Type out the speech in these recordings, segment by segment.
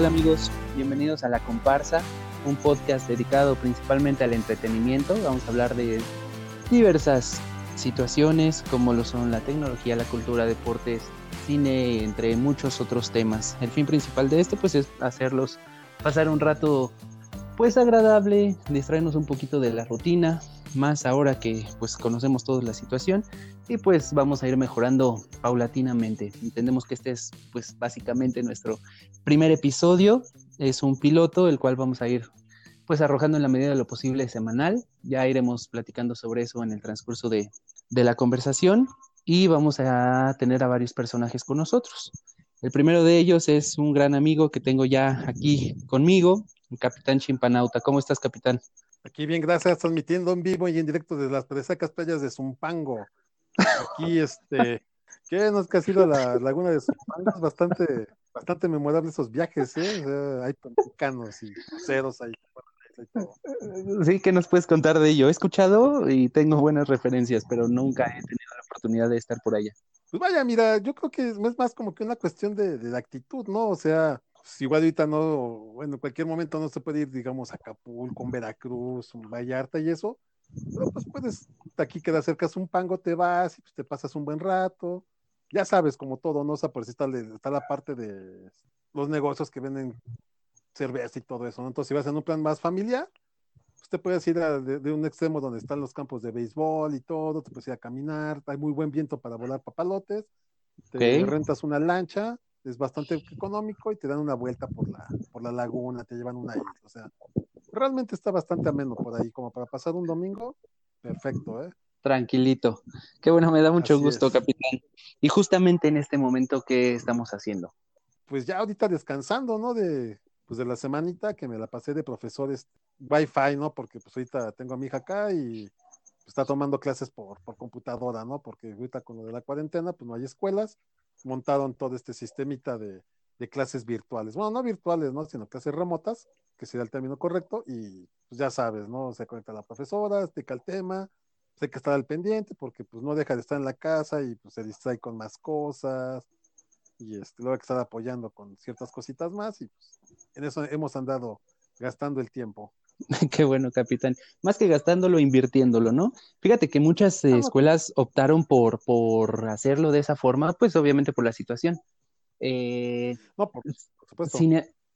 tal amigos? Bienvenidos a La Comparsa, un podcast dedicado principalmente al entretenimiento. Vamos a hablar de diversas situaciones como lo son la tecnología, la cultura, deportes, cine, entre muchos otros temas. El fin principal de esto pues es hacerlos pasar un rato pues agradable, distraernos un poquito de la rutina, más ahora que pues conocemos toda la situación y pues vamos a ir mejorando paulatinamente. Entendemos que este es pues básicamente nuestro primer episodio, es un piloto el cual vamos a ir pues arrojando en la medida de lo posible semanal, ya iremos platicando sobre eso en el transcurso de, de la conversación y vamos a tener a varios personajes con nosotros. El primero de ellos es un gran amigo que tengo ya aquí conmigo, el capitán Chimpanauta. ¿Cómo estás, capitán? Aquí bien, gracias, transmitiendo en vivo y en directo desde las presacas playas de Zumpango. Aquí, este, que nos que ha sido la laguna de Zumpango, es bastante, bastante memorable esos viajes, ¿eh? hay pancanos y ceros ahí. Sí, ¿qué nos puedes contar de ello? He escuchado y tengo buenas referencias, pero nunca he tenido la oportunidad de estar por allá. Pues vaya, mira, yo creo que es más como que una cuestión de, de actitud, ¿no? O sea, pues igual ahorita no, bueno, en cualquier momento no se puede ir, digamos, a Acapulco, Veracruz, Vallarta y eso, pero pues puedes, aquí queda cerca un pango, te vas y pues te pasas un buen rato, ya sabes, como todo, ¿no? O sea, por si está, está la parte de los negocios que venden cerveza y todo eso, ¿no? Entonces, si vas en un plan más familiar, pues te puedes ir de, un extremo donde están los campos de béisbol y todo, te puedes ir a caminar, hay muy buen viento para volar papalotes, te rentas una lancha, es bastante económico y te dan una vuelta por la, por la laguna, te llevan una isla, o sea, realmente está bastante ameno por ahí, como para pasar un domingo, perfecto, ¿eh? Tranquilito. Qué bueno, me da mucho gusto, capitán. Y justamente en este momento, ¿qué estamos haciendo? Pues ya ahorita descansando, ¿no? De, pues de la semanita que me la pasé de profesores Wi-Fi, ¿no? Porque pues ahorita tengo a mi hija acá y está tomando clases por, por computadora, ¿no? Porque ahorita con lo de la cuarentena, pues no hay escuelas montaron todo este sistemita de, clases virtuales. Bueno, no virtuales, ¿no? Sino clases remotas, que sería el término correcto, y pues ya sabes, ¿no? Se conecta la profesora, explica el tema, pues hay que estar al pendiente porque pues no deja de estar en la casa y pues se distrae con más cosas, y este, luego hay que estar apoyando con ciertas cositas más, y pues en eso hemos andado gastando el tiempo. Qué bueno, capitán. Más que gastándolo, invirtiéndolo, ¿no? Fíjate que muchas eh, escuelas optaron por, por hacerlo de esa forma, pues obviamente por la situación. Eh, no, por, supuesto.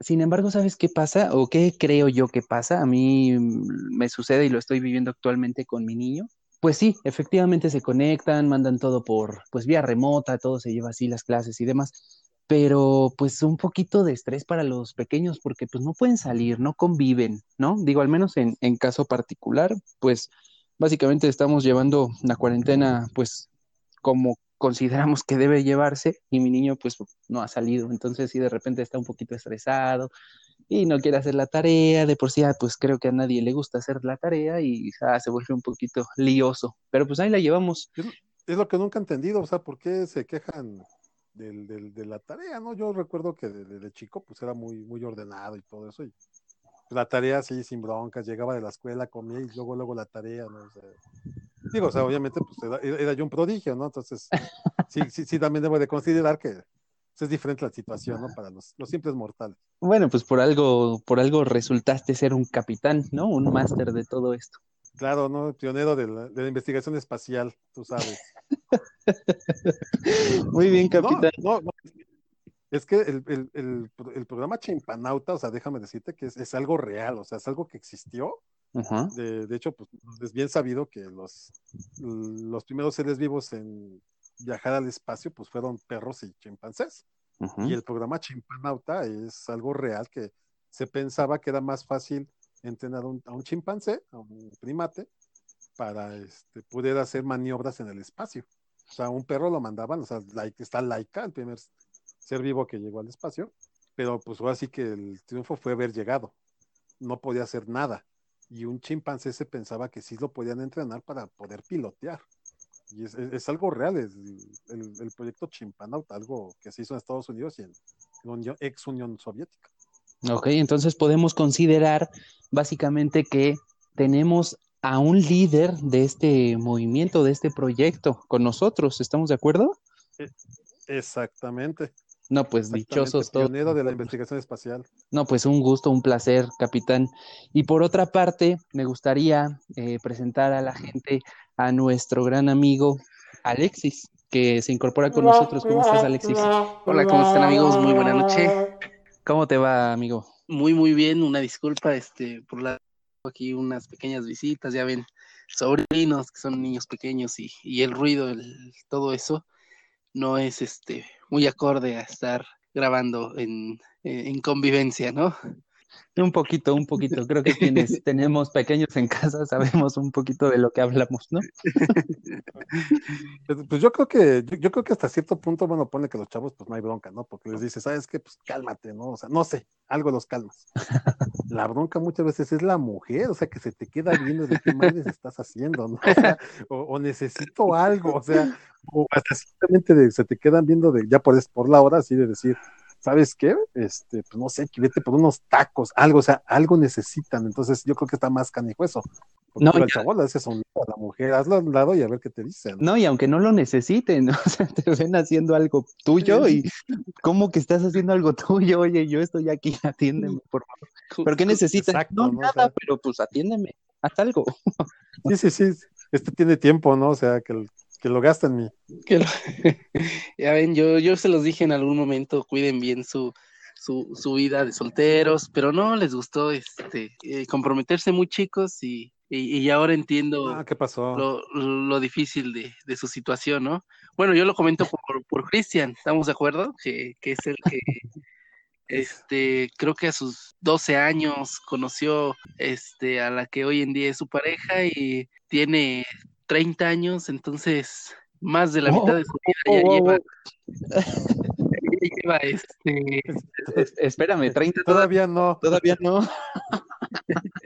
Sin, embargo, ¿sabes qué pasa? ¿O qué creo yo que pasa? A mí me sucede y lo estoy viviendo actualmente con mi niño. Pues sí, efectivamente se conectan, mandan todo por, pues vía remota, todo se lleva así las clases y demás pero pues un poquito de estrés para los pequeños porque pues no pueden salir, no conviven, ¿no? Digo, al menos en, en caso particular, pues básicamente estamos llevando la cuarentena pues como consideramos que debe llevarse y mi niño pues no ha salido, entonces sí de repente está un poquito estresado y no quiere hacer la tarea, de por sí ah, pues creo que a nadie le gusta hacer la tarea y ah, se vuelve un poquito lioso, pero pues ahí la llevamos. Es lo que nunca he entendido, o sea, ¿por qué se quejan del, del, de la tarea, ¿no? Yo recuerdo que desde chico pues era muy, muy ordenado y todo eso. Y la tarea sí, sin broncas, llegaba de la escuela, comía y luego, luego la tarea, ¿no? digo, o sea, obviamente pues era, yo un prodigio, ¿no? Entonces, sí, sí, sí, también debo de considerar que pues, es diferente la situación, ¿no? Para los, los simples mortales. Bueno, pues por algo, por algo resultaste ser un capitán, ¿no? Un máster de todo esto. Claro, ¿no? Pionero de la, de la investigación espacial, tú sabes. Muy bien, capitán. No, no, es que el, el, el, el, programa Chimpanauta, o sea, déjame decirte que es, es algo real, o sea, es algo que existió. De, de, hecho, pues es bien sabido que los, los primeros seres vivos en viajar al espacio, pues fueron perros y chimpancés. Y el programa Chimpanauta es algo real que se pensaba que era más fácil entrenar a un chimpancé, a un primate, para este, poder hacer maniobras en el espacio. O sea, un perro lo mandaban, o sea, está Laika, el primer ser vivo que llegó al espacio, pero pues ahora sí que el triunfo fue haber llegado. No podía hacer nada. Y un chimpancé se pensaba que sí lo podían entrenar para poder pilotear. Y es, algo real, es el, proyecto Chimpanauta, algo que se hizo en Estados Unidos y en la ex Unión Soviética. Ok, entonces podemos considerar básicamente que tenemos a un líder de este movimiento, de este proyecto con nosotros. ¿Estamos de acuerdo? E, exactamente. No, pues dichosos todos. Pionero de la investigación espacial. No, pues un gusto, un placer, capitán. Y por otra parte, me gustaría eh, presentar a la gente a nuestro gran amigo Alexis, que se incorpora con nosotros. ¿Cómo estás, Alexis? Hola, ¿cómo están, amigos? Muy buena noche. ¿Cómo te va, amigo? Muy, muy bien. Una disculpa este, por la aquí unas pequeñas visitas, ya ven, sobrinos que son niños pequeños y, el ruido, el, todo eso no es este muy acorde a estar grabando en convivencia, ¿no? Un poquito, un poquito. Creo que quienes tenemos pequeños en casa sabemos un poquito de lo que hablamos, ¿no? Pues, pues, yo creo que, yo, creo que hasta cierto punto, bueno, pone que los chavos, pues no hay bronca, ¿no? Porque les dice, ¿sabes qué? Pues cálmate, ¿no? O sea, no sé, algo los calmas. La bronca muchas veces es la mujer, o sea, que se te queda viendo de qué madres estás haciendo, ¿no? O, sea, o, necesito algo, o sea, o hasta simplemente se te quedan viendo de, ya por, por la hora, así de decir, ¿sabes qué? Este, pues no sé, que vete por unos tacos, algo, o sea, algo necesitan. Entonces yo creo que está más canijo eso. no, el chavo le haces a la mujer, hazlo a un lado y a ver qué te dicen. No, y aunque no lo necesiten, o sea, te ven haciendo algo tuyo y ¿cómo que estás haciendo algo tuyo? Oye, yo estoy aquí, atiéndeme, por favor. ¿Pero qué necesitas? no, nada, pero pues atiéndeme, haz algo. Sí, sí, sí. Este tiene tiempo, ¿no? O sea, que el, que lo gasten mi. ya ven, yo, yo se los dije en algún momento, cuiden bien su, su, su vida de solteros, pero no les gustó este eh, comprometerse muy chicos y, y, ahora entiendo ah, ¿qué pasó? Lo, lo difícil de, de, su situación, ¿no? Bueno, yo lo comento por, por Cristian, ¿estamos de acuerdo? Que, que es el que este, creo que a sus 12 años conoció este, a la que hoy en día es su pareja y tiene 30 años, entonces más de la oh, mitad de su vida ya oh, lleva. lleva este. Espérame, 30 todavía no. Todavía no.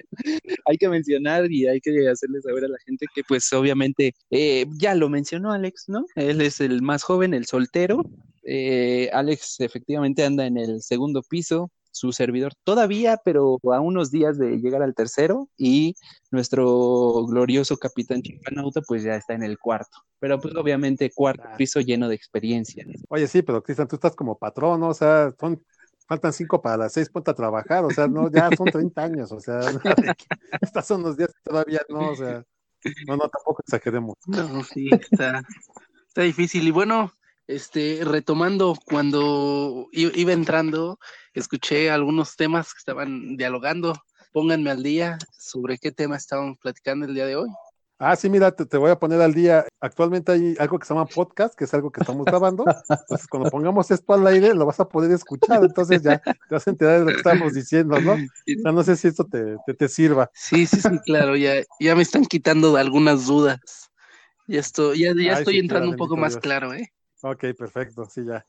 hay que mencionar y hay que hacerle saber a la gente que, pues, obviamente, eh, ya lo mencionó Alex, ¿no? Él es el más joven, el soltero. Eh, Alex efectivamente anda en el segundo piso, su servidor todavía, pero a unos días de llegar al tercero y nuestro glorioso capitán Chimpanauta pues ya está en el cuarto, pero pues obviamente cuarto piso lleno de experiencia. Oye, sí, pero Cristian, tú estás como patrón, ¿no? o sea, son faltan cinco para las seis, ponte a trabajar, o sea, no, ya son 30 años, o sea, estas son unos días todavía no, o sea, no, no, tampoco exageremos. No, sí, está, está difícil. Y bueno, este, retomando, cuando iba entrando, escuché algunos temas que estaban dialogando. Pónganme al día sobre qué tema estaban platicando el día de hoy. Ah, sí, mira, te, voy a poner al día. Actualmente hay algo que se llama podcast, que es algo que estamos grabando. Entonces, cuando pongamos esto al aire, lo vas a poder escuchar. Entonces, ya te vas a enterar de lo que estamos diciendo, ¿no? no sé si esto te, te, sirva. Sí, sí, sí, claro. Ya, ya me están quitando algunas dudas. Ya estoy, ya, ya estoy entrando un poco más claro, ¿eh? Ok, perfecto, sí, ya.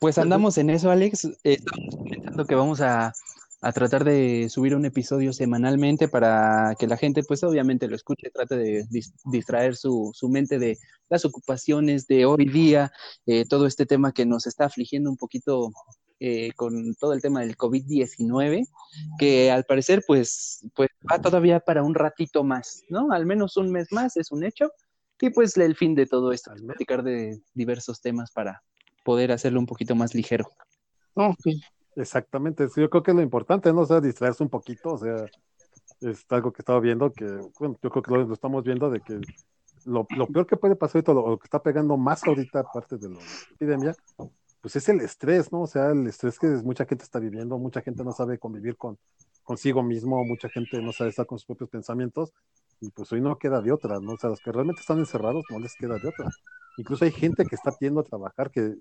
Pues andamos en eso, Alex. estamos comentando que vamos a, tratar de subir un episodio semanalmente para que la gente, pues obviamente lo escuche, trate de distraer su, su, mente de las ocupaciones de hoy día, eh, todo este tema que nos está afligiendo un poquito eh, con todo el tema del COVID-19, que al parecer, pues, pues va todavía para un ratito más, ¿no? Al menos un mes más, es un hecho. Y pues el fin de todo esto es platicar de diversos temas para poder hacerlo un poquito más ligero. Exactamente, yo creo que es lo importante, ¿no? O sea, distraerse un poquito, o sea, es algo que estaba viendo que, bueno, yo creo que lo, estamos viendo de que lo, peor que puede pasar y todo lo que está pegando más ahorita, aparte de la epidemia, pues es el estrés, ¿no? O sea, el estrés que mucha gente está viviendo, mucha gente no sabe convivir con consigo mismo, mucha gente no sabe estar con sus propios pensamientos, y pues hoy no queda de otra, ¿no? O sea, los que realmente están encerrados no les queda de otra. Incluso hay gente que está pidiendo a trabajar, que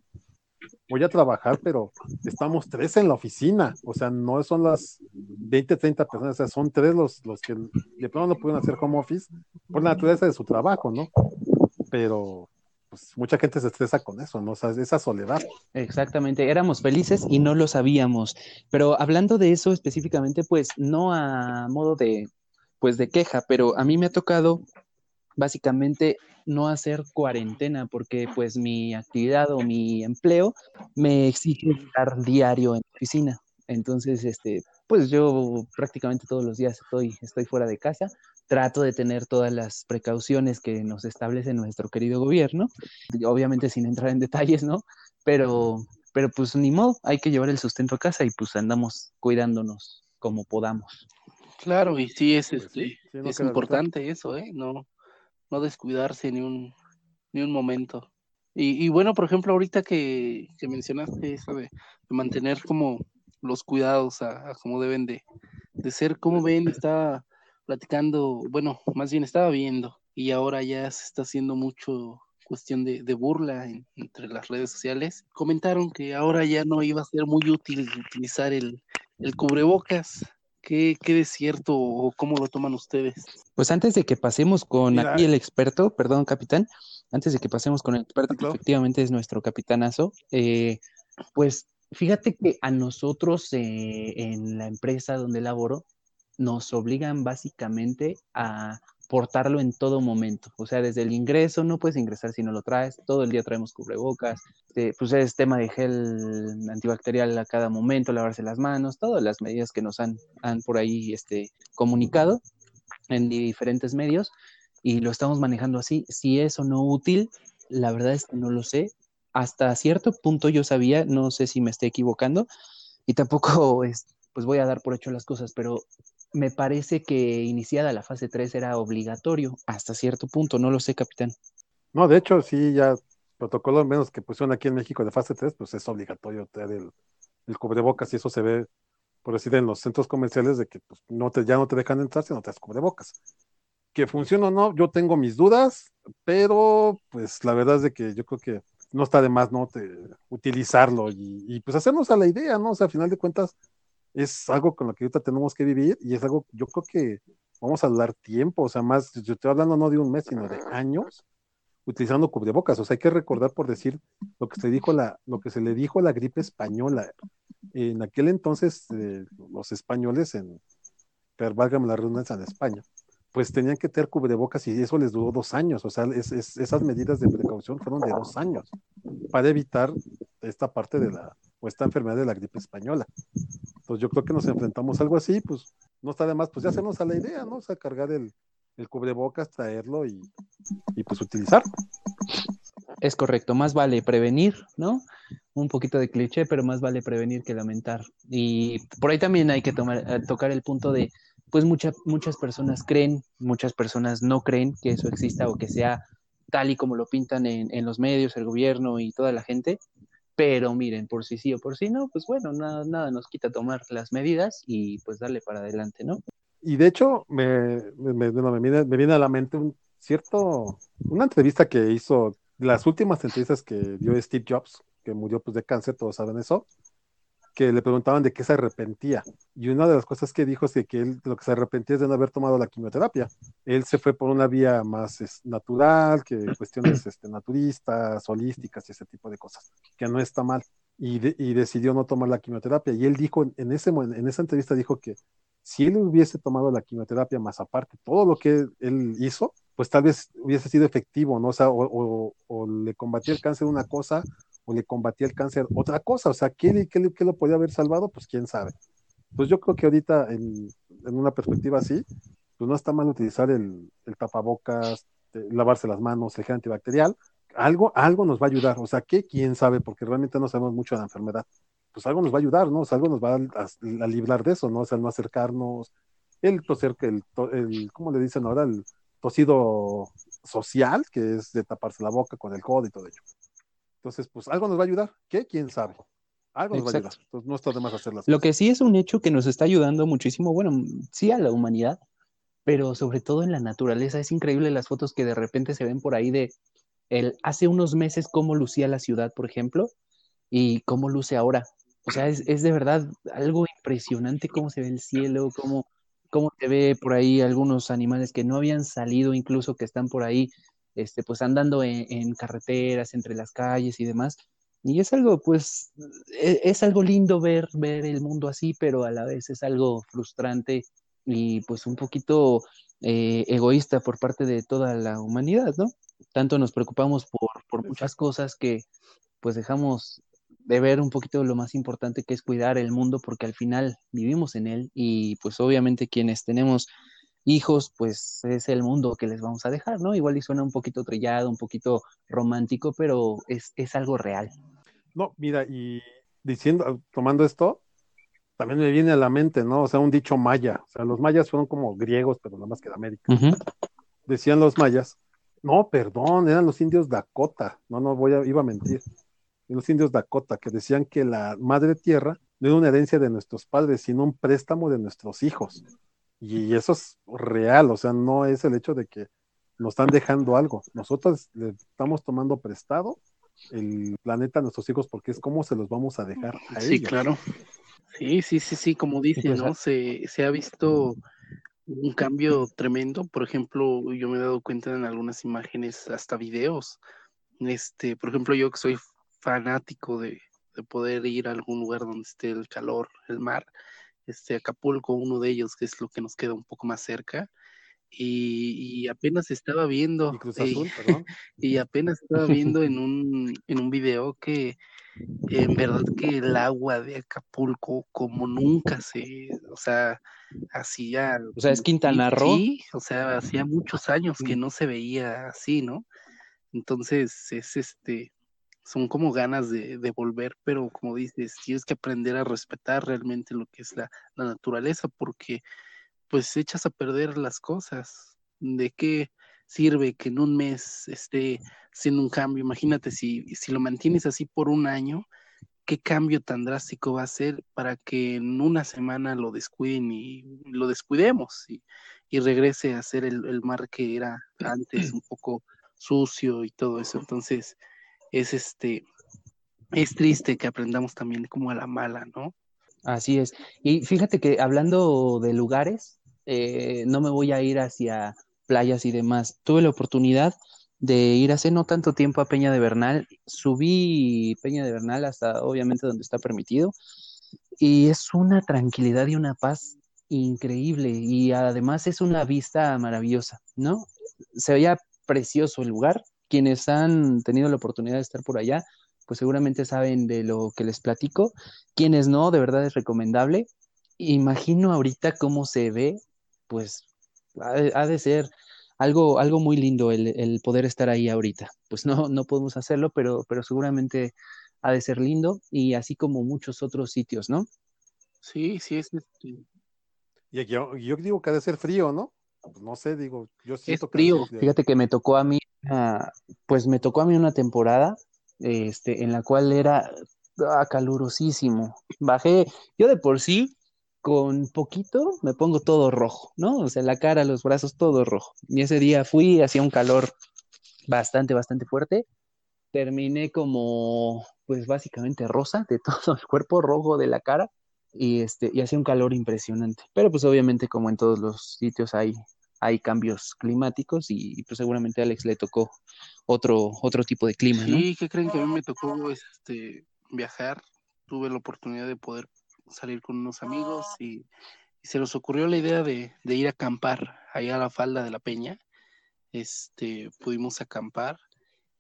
voy a trabajar, pero estamos tres en la oficina, o sea, no son las 20, 30 personas, o sea, son tres los, los que de pronto no pueden hacer home office por la naturaleza de su trabajo, ¿no? Pero pues mucha gente se estresa con eso, ¿no? O sea, esa soledad. Exactamente, éramos felices y no lo sabíamos. Pero hablando de eso específicamente, pues no a modo de, pues de queja, pero a mí me ha tocado básicamente no hacer cuarentena porque pues mi actividad o mi empleo me exige estar diario en la oficina. Entonces, este, pues yo prácticamente todos los días estoy, estoy fuera de casa, trato de tener todas las precauciones que nos establece nuestro querido gobierno, obviamente sin entrar en detalles, ¿no? Pero pero pues ni modo, hay que llevar el sustento a casa y pues andamos cuidándonos como podamos. Claro, y sí es, pues este, es importante eso, ¿eh? No, no descuidarse ni un, ni un momento. Y, y bueno, por ejemplo, ahorita que, que mencionaste eso de, mantener como los cuidados a, como deben de, de ser, como ven, estaba platicando, bueno, más bien estaba viendo, y ahora ya se está haciendo mucho cuestión de, de burla entre las redes sociales. Comentaron que ahora ya no iba a ser muy útil utilizar el, el cubrebocas. ¿Qué, ¿Qué desierto o cómo lo toman ustedes? Pues antes de que pasemos con aquí el experto, perdón, capitán, antes de que pasemos con el experto, que efectivamente es nuestro capitanazo, eh, pues fíjate que a nosotros eh, en la empresa donde laboro nos obligan básicamente a portarlo en todo momento. O sea, desde el ingreso no puedes ingresar si no lo traes. Todo el día traemos cubrebocas. Eh, pues es tema de gel antibacterial a cada momento, lavarse las manos, todas las medidas que nos han, han por ahí este, comunicado en diferentes medios y lo estamos manejando así. Si es o no útil, la verdad es que no lo sé. Hasta cierto punto yo sabía, no sé si me estoy equivocando y tampoco es, pues voy a dar por hecho las cosas, pero me parece que iniciada la fase 3 era obligatorio hasta cierto punto, no lo sé, capitán. No, de hecho, sí, ya protocolo menos que pusieron aquí en México de fase 3, pues es obligatorio tener el, el cubrebocas y eso se ve, por decir, en los centros comerciales de que pues, no te, ya no te dejan entrar si no te das cubrebocas. Que funciona o no, yo tengo mis dudas, pero pues la verdad es de que yo creo que no está de más no te, utilizarlo y, y, pues hacernos a la idea, ¿no? O sea, a final de cuentas, es algo con lo que ahorita tenemos que vivir y es algo, yo creo que vamos a dar tiempo, o sea, más, yo estoy hablando no de un mes, sino de años utilizando cubrebocas, o sea, hay que recordar por decir lo que se dijo la, lo que se le dijo a la gripe española. En aquel entonces, eh, los españoles, en, pero la redundancia en España, pues tenían que tener cubrebocas y eso les duró dos años, o sea, esas medidas de precaución fueron de dos años para evitar esta parte de la, o esta enfermedad de la gripe española. Pues yo creo que nos enfrentamos a algo así, pues no está de más, pues ya hacemos a la idea, ¿no? O sea, cargar el, el cubrebocas, traerlo y, y pues utilizarlo. Es correcto, más vale prevenir, ¿no? Un poquito de cliché, pero más vale prevenir que lamentar. Y por ahí también hay que tomar, eh, tocar el punto de, pues muchas muchas personas creen, muchas personas no creen que eso exista o que sea tal y como lo pintan en, en los medios, el gobierno y toda la gente. Pero miren, por si sí o por si no, pues bueno, nada, nada nos quita tomar las medidas y pues darle para adelante, ¿no? Y de hecho, me, me, viene, me viene a la mente un cierto, una entrevista que hizo, las últimas entrevistas que dio Steve Jobs, que murió pues de cáncer, todos saben eso, que le preguntaban de qué se arrepentía. Y una de las cosas que dijo es que, él lo que se arrepentía es de no haber tomado la quimioterapia. Él se fue por una vía más natural, que cuestiones este, naturistas, holísticas y ese tipo de cosas, que no está mal. Y, y decidió no tomar la quimioterapia. Y él dijo, en, ese, en esa entrevista dijo que si él hubiese tomado la quimioterapia más aparte, todo lo que él hizo, pues tal vez hubiese sido efectivo, ¿no? O sea, o, o le combatía el cáncer una cosa o le combatía el cáncer otra cosa. O sea, ¿qué, qué, lo podía haber salvado? Pues quién sabe. Pues yo creo que ahorita, en, una perspectiva así, pues no está mal utilizar el, tapabocas, eh, lavarse las manos, el gel antibacterial. Algo, algo nos va a ayudar. O sea, ¿qué? ¿Quién sabe? Porque realmente no sabemos mucho de la enfermedad. Pues algo nos va a ayudar, ¿no? Algo nos va a, librar de eso, ¿no? O sea, no acercarnos, el toser, el, el, ¿cómo le dicen ahora? El tosido social, que es de taparse la boca con el codo y todo ello. Entonces, pues algo nos va a ayudar. ¿Qué? ¿Quién sabe? Algo nos va a ayudar. Entonces, no está de más hacer las Lo que sí es un hecho que nos está ayudando muchísimo, bueno, sí a la humanidad, pero sobre todo en la naturaleza. Es increíble las fotos que de repente se ven por ahí de el, hace unos meses cómo lucía la ciudad, por ejemplo, y cómo luce ahora. O sea, es, es de verdad algo impresionante cómo se ve el cielo, cómo, cómo se ve por ahí algunos animales que no habían salido, incluso que están por ahí este, pues andando en, carreteras, entre las calles y demás. Y es algo, pues, e, es, algo lindo ver, ver el mundo así, pero a la vez es algo frustrante y pues un poquito eh, egoísta por parte de toda la humanidad, ¿no? Tanto nos preocupamos por, por muchas cosas que pues dejamos de ver un poquito lo más importante que es cuidar el mundo porque al final vivimos en él y pues obviamente quienes tenemos hijos, pues es el mundo que les vamos a dejar, ¿no? Igual y suena un poquito trillado, un poquito romántico, pero es, es algo real. No, mira, y diciendo, tomando esto, también me viene a la mente, ¿no? O sea, un dicho maya. O sea, los mayas fueron como griegos, pero nada más que de América. Decían los mayas, no, perdón, eran los indios Dakota. No, no voy a, iba a mentir. Los indios Dakota, que decían que la madre tierra no era una herencia de nuestros padres, sino un préstamo de nuestros hijos. Y eso es real, o sea, no es el hecho de que nos están dejando algo. Nosotros le estamos tomando prestado el planeta a nuestros hijos porque es como se los vamos a dejar a sí, claro. Sí, sí, sí, sí, como dice, ¿no? Se, se ha visto un cambio tremendo. Por ejemplo, yo me he dado cuenta en algunas imágenes, hasta videos. Este, por ejemplo, yo que soy fanático de, de poder ir a algún lugar donde esté el calor, el mar, este Acapulco, uno de ellos, que es lo que nos queda un poco más cerca. Y, apenas estaba viendo y, apenas estaba viendo en un en un video que en verdad que el agua de Acapulco como nunca se o sea hacía o sea es Quintana Roo. sí o sea hacía muchos años que no se veía así no entonces es este son como ganas de, volver, pero como dices, tienes que aprender a respetar realmente lo que es la, naturaleza, porque pues echas a perder las cosas. ¿De qué sirve que en un mes esté haciendo un cambio? Imagínate si, si lo mantienes así por un año, ¿qué cambio tan drástico va a ser para que en una semana lo descuiden y lo descuidemos y, y regrese a ser el, el mar que era antes, un poco sucio y todo eso? Entonces, es este, es triste que aprendamos también como a la mala, ¿no? Así es. Y fíjate que hablando de lugares, eh, no me voy a ir hacia playas y demás. Tuve la oportunidad de ir hace no tanto tiempo a Peña de Bernal. Subí Peña de Bernal hasta obviamente donde está permitido. Y es una tranquilidad y una paz increíble. Y además es una vista maravillosa, ¿no? Se veía precioso el lugar quienes han tenido la oportunidad de estar por allá, pues seguramente saben de lo que les platico. Quienes no, de verdad es recomendable. Imagino ahorita cómo se ve, pues ha de, ser algo, algo muy lindo el, poder estar ahí ahorita. Pues no, no podemos hacerlo, pero, pero seguramente ha de ser lindo y así como muchos otros sitios, ¿no? Sí, sí, es. Y yo, yo digo que ha de ser frío, ¿no? Pues no sé, digo, yo siento es frío. Fíjate que me tocó a mí pues me tocó a mí una temporada este, en la cual era ah, calurosísimo. Bajé, yo de por sí, con poquito me pongo todo rojo, ¿no? O sea, la cara, los brazos, todo rojo. Y ese día fui, hacía un calor bastante, bastante fuerte. Terminé como, pues básicamente rosa, de todo el cuerpo rojo de la cara. Y, este, y hacía un calor impresionante. Pero pues obviamente como en todos los sitios hay hay cambios climáticos y, pues seguramente a Alex le tocó otro, otro tipo de clima, ¿no? Sí, ¿qué creen que a mí me tocó este, viajar? Tuve la oportunidad de poder salir con unos amigos y, se nos ocurrió la idea de, ir a acampar allá a la falda de la peña. Este, pudimos acampar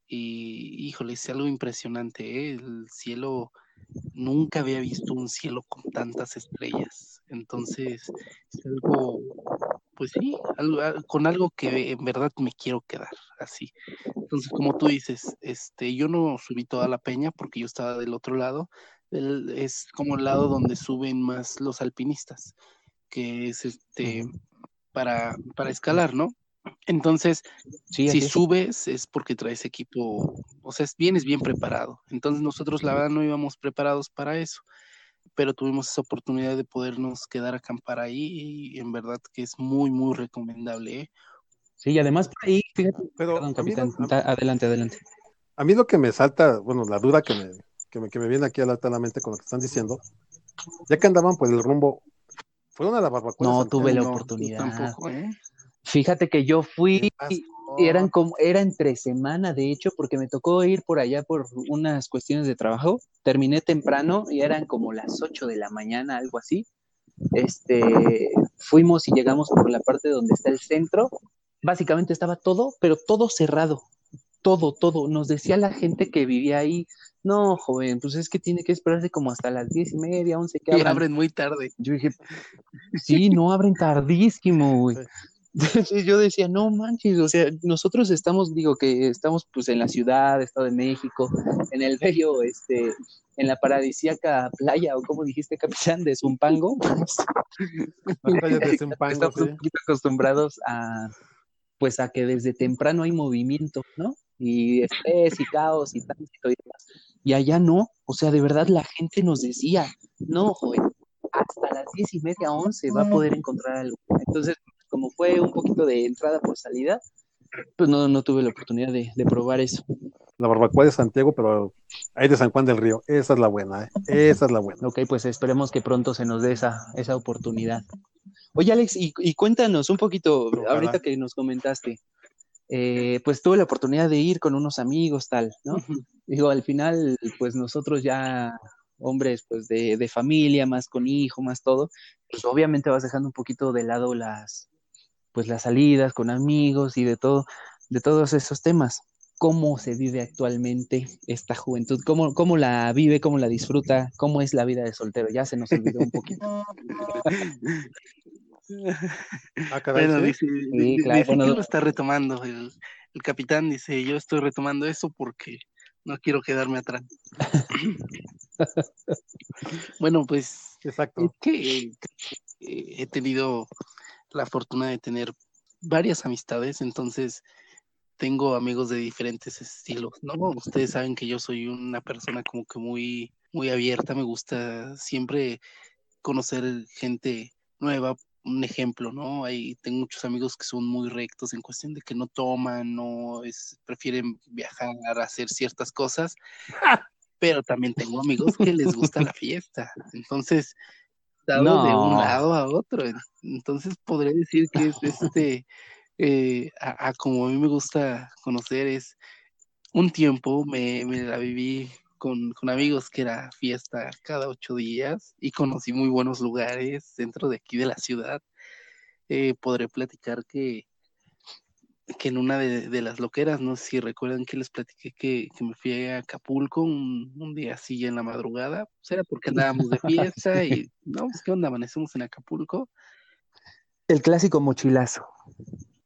y, híjole, es algo impresionante, ¿eh? El cielo, nunca había visto un cielo con tantas estrellas. Entonces, es algo pues sí, con algo que en verdad me quiero quedar, así. Entonces, como tú dices, este, yo no subí toda la peña porque yo estaba del otro lado, es como el lado donde suben más los alpinistas, que es este, para, para escalar, ¿no? Entonces, si subes es porque traes equipo, o sea, vienes bien preparado. Entonces nosotros la verdad no íbamos preparados para eso pero tuvimos esa oportunidad de podernos quedar a acampar ahí y en verdad que es muy, muy recomendable. ¿eh? Sí, y además por ahí, fíjate, perdón, capitán, adelante, adelante. A mí lo que me salta, bueno, la duda que me, que me, que me viene aquí a la, mente con lo que están diciendo, ya que andaban por el rumbo, ¿fueron a la barbacoa? No, tuve la oportunidad. Tampoco, ¿eh? Fíjate que yo fui, eran como, era entre semana, de hecho, porque me tocó ir por allá por unas cuestiones de trabajo. Terminé temprano y eran como las 8 de la mañana, algo así. Este, fuimos y llegamos por la parte donde está el centro. Básicamente estaba todo, pero todo cerrado. Todo, todo. Nos decía la gente que vivía ahí, no, joven, pues es que tiene que esperarse como hasta las diez y media, once que abren. Y abren muy tarde. Yo dije, sí, no abren tardísimo, güey. yo decía, no manches, o sea, nosotros estamos, digo que estamos pues en la ciudad, Estado de México, en el bello, este, en la paradisíaca playa, o como dijiste, capitán, de Zumpango. estamos un poquito acostumbrados a, pues a que desde temprano hay movimiento, ¿no? Y estrés y caos y tránsito y demás. Y allá no, o sea, de verdad la gente nos decía, no, joven, hasta las diez y media, once va a poder encontrar algo. Entonces, como fue un poquito de entrada por salida, pues no, no tuve la oportunidad de, probar eso. La barbacoa de Santiago, pero ahí de San Juan del Río. Esa es la buena, ¿eh? Esa es la buena. Ok, pues esperemos que pronto se nos dé esa, esa oportunidad. Oye, Alex, y, cuéntanos un poquito, ahorita que nos comentaste, eh, pues tuve la oportunidad de ir con unos amigos, tal, ¿no? Digo, al final, pues nosotros ya hombres pues de, de, familia, más con hijo, más todo, pues obviamente vas dejando un poquito de lado las, pues las salidas con amigos y de todo, de todos esos temas. ¿Cómo se vive actualmente esta juventud? ¿Cómo, cómo la vive? ¿Cómo la disfruta? ¿Cómo es la vida de soltero? Ya se nos olvidó un poquito. Ah, bueno, dice, que lo está retomando. El, el capitán dice, yo estoy retomando eso porque no quiero quedarme atrás. bueno, pues Exacto. que he tenido la fortuna de tener varias amistades, entonces tengo amigos de diferentes estilos, ¿no? Ustedes saben que yo soy una persona como que muy, muy abierta, me gusta siempre conocer gente nueva, un ejemplo, ¿no? Hay, tengo muchos amigos que son muy rectos en cuestión de que no toman, no es, prefieren viajar, a hacer ciertas cosas, pero también tengo amigos que les gusta la fiesta. Entonces, dado de un lado a otro. Entonces podría decir que es este, eh, a, como a mí me gusta conocer, es un tiempo me, me la viví con, con, amigos que era fiesta cada ocho días y conocí muy buenos lugares dentro de aquí de la ciudad. Eh, podré platicar que, que en una de, las loqueras, no sé si recuerdan que les platiqué que, me fui a Acapulco un, un, día así en la madrugada, pues era porque andábamos de fiesta y, no, pues qué onda, amanecemos en Acapulco. El clásico mochilazo.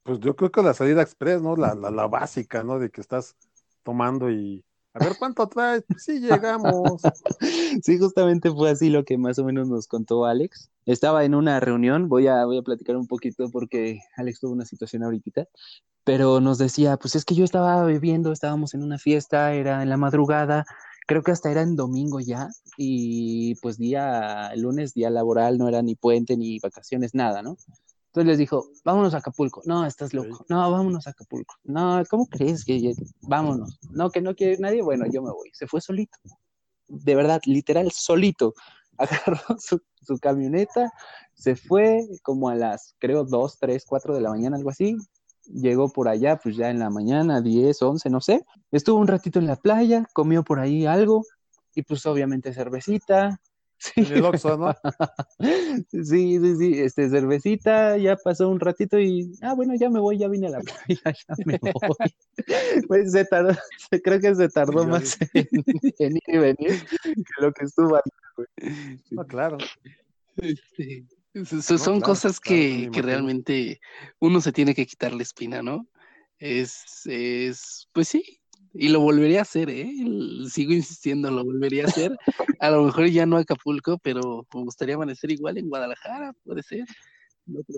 Pues yo creo que la salida express, ¿no? La, la, la básica, ¿no? De que estás tomando y a ver cuánto traes, sí llegamos. sí, justamente fue así lo que más o menos nos contó Alex. Estaba en una reunión, voy a, voy a platicar un poquito porque Alex tuvo una situación ahorita, pero nos decía, pues es que yo estaba bebiendo, estábamos en una fiesta, era en la madrugada, creo que hasta era en domingo ya, y pues día lunes, día laboral, no era ni puente ni vacaciones, nada, ¿no? Entonces les dijo, vámonos a Acapulco. No, estás loco. No, vámonos a Acapulco. No, ¿cómo crees que vámonos? No, que no quiere nadie. Bueno, yo me voy. Se fue solito. De verdad, literal, solito. Agarró su, su camioneta, se fue como a las, creo, 2, 3, 4 de la mañana, algo así. Llegó por allá, pues ya en la mañana, 10, 11, no sé. Estuvo un ratito en la playa, comió por ahí algo y pues obviamente cervecita, Sí. En el Oxxo, ¿no? sí, sí, sí, este, cervecita, ya pasó un ratito y, ah, bueno, ya me voy, ya vine a la playa, ya me voy. pues se tardó, creo que se tardó más en, ir y venir que lo que estuvo ahí. No, claro. Sí. Son cosas que, que realmente uno se tiene que quitar la espina, ¿no? Es, es, pues sí, y lo volvería a hacer, ¿eh? Sigo insistiendo, lo volvería a hacer. A lo mejor ya no Acapulco, pero me gustaría amanecer igual en Guadalajara, puede ser.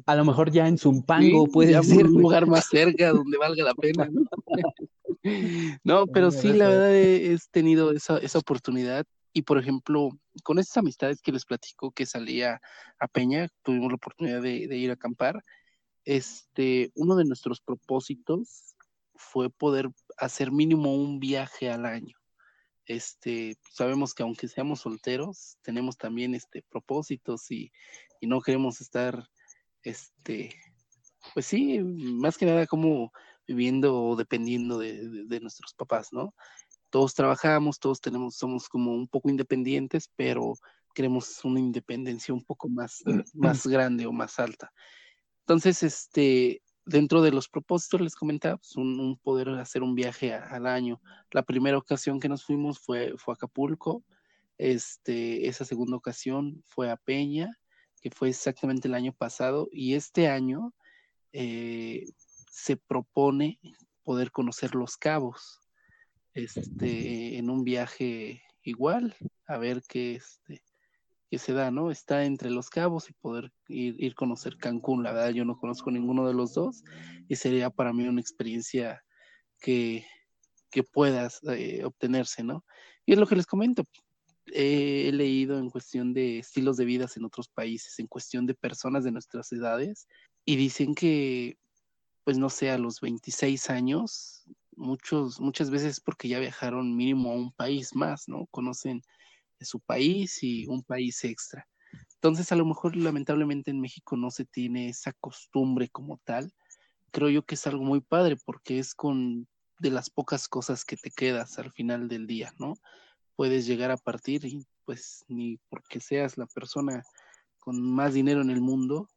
A lo mejor ya en Zumpango puede ser. Un lugar más cerca donde valga la pena, ¿no? no, pero sí, la verdad he, tenido esa, esa oportunidad. Y por ejemplo, con estas amistades que les platico que salía a Peña, tuvimos la oportunidad de, de ir a acampar. Este, uno de nuestros propósitos fue poder hacer mínimo un viaje al año. Este, sabemos que aunque seamos solteros, tenemos también este propósitos y, y no queremos estar, este, pues sí, más que nada como viviendo o dependiendo de, de, nuestros papás, ¿no? Todos trabajamos, todos tenemos, somos como un poco independientes, pero queremos una independencia un poco más, más grande o más alta. Entonces, este, dentro de los propósitos les comentaba, pues, un, poder hacer un viaje al año. La primera ocasión que nos fuimos fue, fue a Acapulco, este, esa segunda ocasión fue a Peña, que fue exactamente el año pasado, y este año eh, se propone poder conocer los cabos este, en un viaje igual, a ver qué, este, qué se da, ¿no? Está entre los cabos y poder ir, ir conocer Cancún. La verdad, yo no conozco ninguno de los dos y sería para mí una experiencia que, que puedas eh, obtenerse, ¿no? Y es lo que les comento. he leído en cuestión de estilos de vida en otros países, en cuestión de personas de nuestras edades, y dicen que, pues no sé, a los 26 años, muchos, muchas veces porque ya viajaron mínimo a un país más, ¿no? Conocen su país y un país extra. Entonces, a lo mejor lamentablemente en México no se tiene esa costumbre como tal. Creo yo que es algo muy padre porque es con de las pocas cosas que te quedas al final del día, ¿no? Puedes llegar a partir y pues ni porque seas la persona con más dinero en el mundo,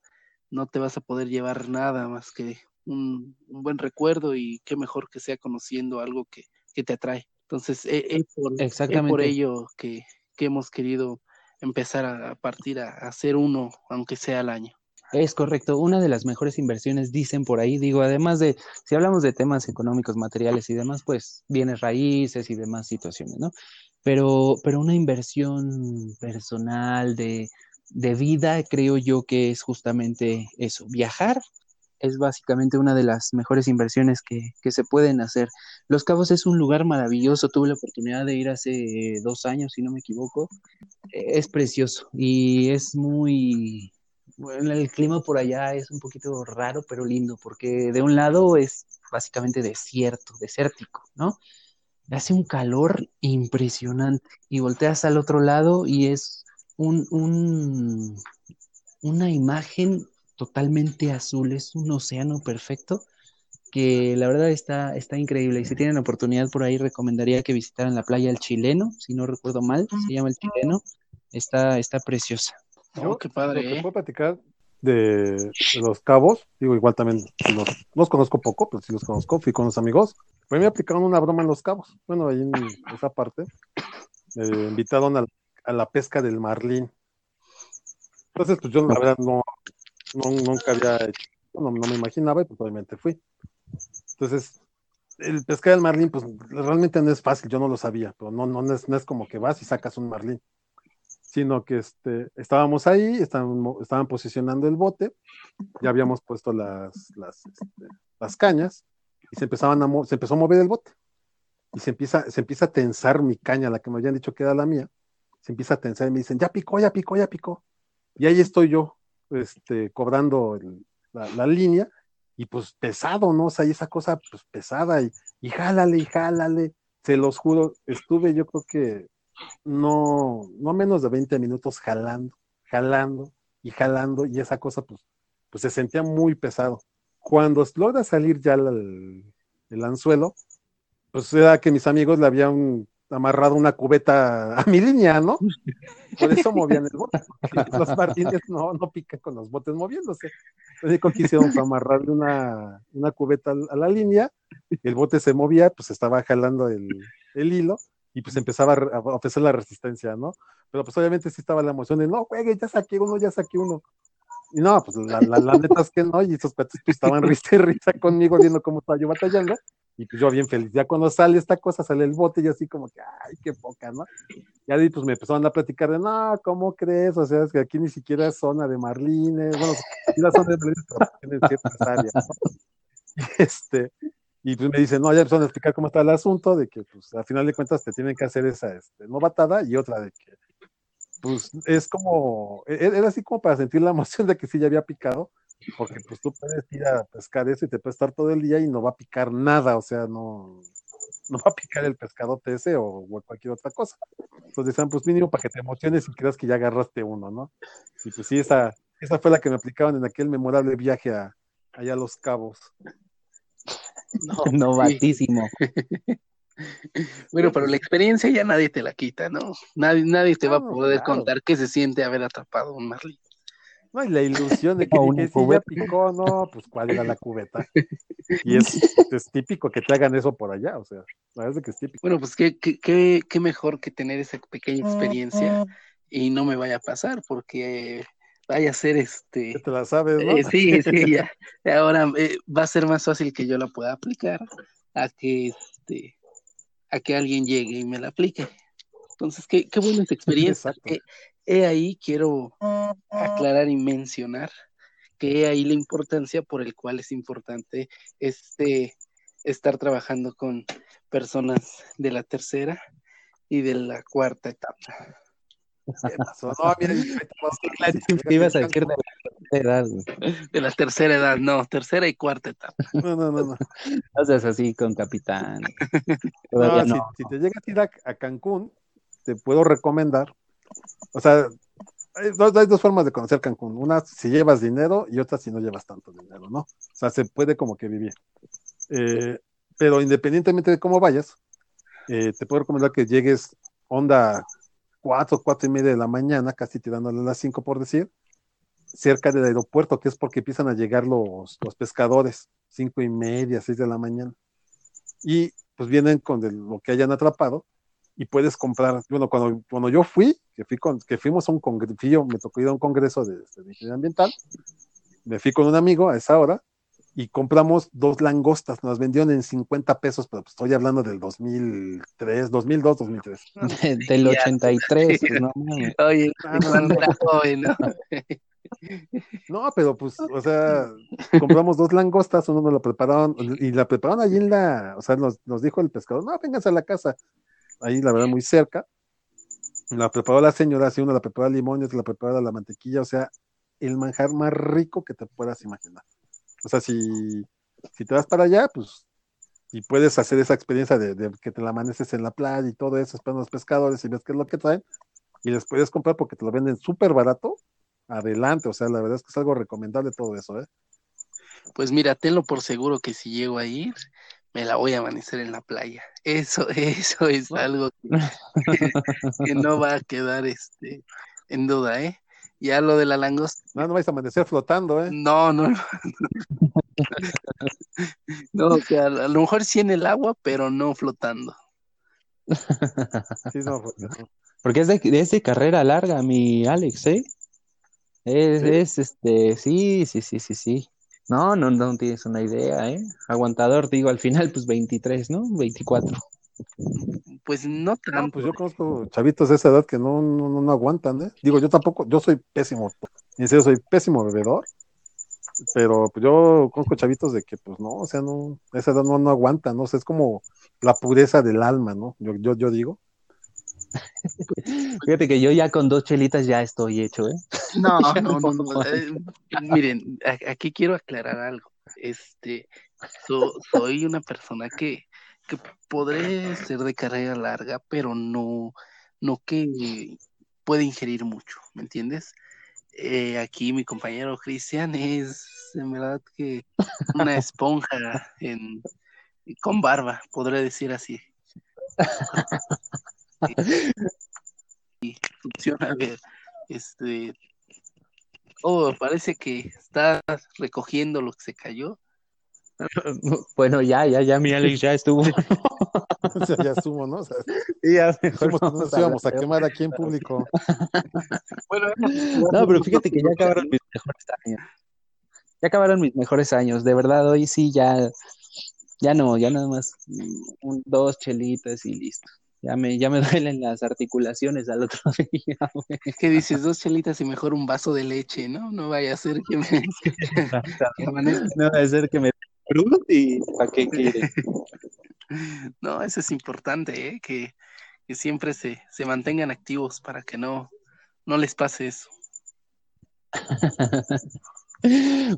no te vas a poder llevar nada más que un, buen recuerdo y qué mejor que sea conociendo algo que, te atrae. Entonces, es, e por, por, ello que, hemos querido empezar a partir a hacer uno, aunque sea al año. Es correcto, una de las mejores inversiones, dicen por ahí, digo, además de, si hablamos de temas económicos, materiales y demás, pues bienes raíces y demás situaciones, ¿no? Pero, pero una inversión personal de, de vida, creo yo que es justamente eso, viajar es básicamente una de las mejores inversiones que, se pueden hacer. Los Cabos es un lugar maravilloso, tuve la oportunidad de ir hace dos años, si no me equivoco. Es precioso y es muy... El clima por allá es un poquito raro, pero lindo, porque de un lado es básicamente desierto, desértico, ¿no? Hace un calor impresionante y volteas al otro lado y es un, un, una imagen totalmente azul, es un océano perfecto que la verdad está, está increíble y si tienen oportunidad por ahí recomendaría que visitaran la playa El Chileno, si no recuerdo mal, se llama El Chileno, está, está preciosa. Oh, qué padre. Lo ¿eh? puedo platicar de, los cabos, digo, igual también los, conozco poco, pero sí los conozco, fui con los amigos. Pues me aplicaron una broma en los cabos. Bueno, ahí en esa parte me invitaron a, a la pesca del marlín. Entonces, pues yo la verdad no, no, nunca había hecho, no, me imaginaba y pues fui. Entonces, el pescar del marlín, pues realmente no es fácil, yo no lo sabía, pero no, no, es, no es como que vas y sacas un marlín, sino que este, estábamos ahí, estaban, estaban posicionando el bote, ya habíamos puesto las, las, este, cañas y se, empezaban a se empezó a mover el bote y se empieza, se empieza a tensar mi caña, la que me habían dicho que era la mía, se empieza a tensar y me dicen, ya picó, ya picó, ya picó. Y ahí estoy yo, este, cobrando la, línea, y pues pesado, ¿no? O sea, y esa cosa pues pesada, y, y jálale, y jálale, se los juro, estuve yo creo que no, no menos de 20 minutos jalando, jalando y jalando, y esa cosa pues, pues se sentía muy pesado. Cuando logra salir ya el, el anzuelo, pues era que mis amigos le habían amarrado una cubeta a mi línea, ¿no? Por eso movían el bote, los martínez no, no pican con los botes moviéndose. Lo único que hicieron fue amarrarle una, una cubeta a la línea, el bote se movía, pues estaba jalando el, el hilo y pues empezaba a ofrecer la resistencia, ¿no? Pero pues obviamente sí estaba la emoción de, no, juegue, ya saqué uno, ya saqué uno. Y no, pues la, la, la neta es que no, y esos cuates pues, estaban risa y risa conmigo viendo cómo estaba yo batallando, y pues yo bien feliz. Ya cuando sale esta cosa, sale el bote y así como que, ay, qué poca, ¿no? Y ahí pues me empezaron a platicar de, no, ¿cómo crees? O sea, es que aquí ni siquiera es zona de marlines, bueno, aquí la zona de marlines, pero tiene ciertas áreas, ¿no? Y este, y pues me dicen, no, ya empezaron a explicar cómo está el asunto, de que pues al final de cuentas te tienen que hacer esa este, novatada y otra de que, pues es como, e-, era así como para sentir la emoción de que sí ya había picado, porque pues tú puedes ir a pescar eso y te puedes estar todo el día y no va a picar nada, o sea, no, no va a picar el pescado ese o, cualquier otra cosa. Entonces decían, pues mínimo para que te emociones y creas que ya agarraste uno, ¿no? Y pues sí, esa, esa fue la que me aplicaban en aquel memorable viaje a, allá a Los Cabos. No, Novatísimo. bueno, pero la experiencia ya nadie te la quita, ¿no? Nadie, nadie te va a poder contar qué se siente haber atrapado un marlin. No, y la ilusión de que dije, si ya picó, no, pues cuál era la cubeta. Y es, es, típico que te hagan eso por allá, o sea, la verdad es que es típico. Bueno, pues qué, qué, qué, mejor que tener esa pequeña experiencia y no me vaya a pasar, porque vaya a ser este. te la sabes, ¿no? Eh, sí, sí, ya. Ahora eh, va a ser más fácil que yo la pueda aplicar a que este a que alguien llegue y me la aplique. Entonces, qué, qué buena experiencia. Eh, he ahí quiero aclarar y mencionar que he ahí la importancia por el cual es importante este estar trabajando con personas de la tercera y de la cuarta etapa. No, mira, ibas a decir de la tercera edad. De la tercera edad, no, tercera y cuarta etapa. No, no, no, no. Haces así con capitán. no, Si, te llegas a ir a, Cancún, te puedo recomendar, o sea, hay dos, formas de conocer Cancún. Una si llevas dinero y otra si no llevas tanto dinero, ¿no? O sea, se puede como que vivir. Eh, pero independientemente de cómo vayas, eh, te puedo recomendar que llegues onda cuatro, cuatro y media de la mañana, casi tirándole a las cinco por decir, cerca del aeropuerto, que es porque empiezan a llegar los, los pescadores, cinco y media, seis de la mañana. Y pues vienen con lo que hayan atrapado y puedes comprar, bueno, cuando, cuando yo fui, que, fui con, que fuimos a un congreso, me tocó ir a un congreso de, de ingeniería ambiental, me fui con un amigo a esa hora y compramos dos langostas, nos vendieron en 50 pesos, pero pues estoy hablando del 2003, 2002, 2003. del 83, pues, no Oye, ah, no, era joven, ¿no? No, pero pues, o sea, compramos dos langostas, uno nos lo prepararon, y la prepararon allí en la, o sea, nos, nos dijo el pescador, no, vénganse a la casa, ahí la verdad muy cerca, la preparó la señora, así uno la y otra la preparó la mantequilla, o sea, el manjar más rico que te puedas imaginar. O sea, si, si te vas para allá, pues, y puedes hacer esa experiencia de, que te la amaneces en la playa y todo eso, esperando los pescadores y ves qué es lo que traen, y les puedes comprar porque te lo venden súper barato, adelante, o sea, la verdad es que es algo recomendable todo eso, ¿eh? Pues mira, tenlo por seguro que si llego a ir, me la voy a amanecer en la playa. Eso, eso es algo que, no va a quedar este en duda, ¿eh? Ya lo de la langosta. No, no vais a amanecer flotando, ¿eh? No, no, no. no, o sea, a lo mejor sí en el agua, pero no flotando. Sí, no, porque es de, es de carrera larga, mi Alex, ¿eh? Es, es este, sí, sí, sí, sí, sí. No, no, no tienes una idea, ¿eh? Aguantador, digo, al final, pues 23, ¿no? 24. Pues no tanto. pues yo conozco chavitos de esa edad que no, no, no aguantan, ¿eh? Digo, yo tampoco, yo soy pésimo, en serio, soy pésimo bebedor, pero pues yo conozco chavitos de que, pues no, o sea, no, esa edad no, no aguantan, ¿no? O sea, es como la pureza del alma, ¿no? Yo, yo, yo digo. Fíjate que yo ya con dos chelitas ya estoy hecho, ¿eh? No, no, no, no. Eh, miren, aquí quiero aclarar algo. Este, soy una persona que que podré ser de carrera larga, pero no, no que puede ingerir mucho, ¿me entiendes? Eh, aquí mi compañero Cristian es en verdad que una esponja en, con barba, podré decir así. y, funciona ver, este, oh, parece que está recogiendo lo que se cayó Bueno, ya, ya, ya, mi Alex ya estuvo. o sea, ya estuvo, ¿no? O sea, ya mejor nos íbamos a, quemar aquí en público. bueno, no, pero fíjate que ya acabaron mis mejores años. Ya acabaron mis mejores años. De verdad, hoy sí ya, ya no, ya nada más dos chelitas y listo. Ya me, ya me duelen las articulaciones al otro día. ¿Qué dices? Dos chelitas y mejor un vaso de leche, ¿no? No vaya a ser que me... no vaya a ser que me y ¿para qué quiere? No, eso es importante, ¿eh? que, siempre se, se, mantengan activos para que no, no les pase eso.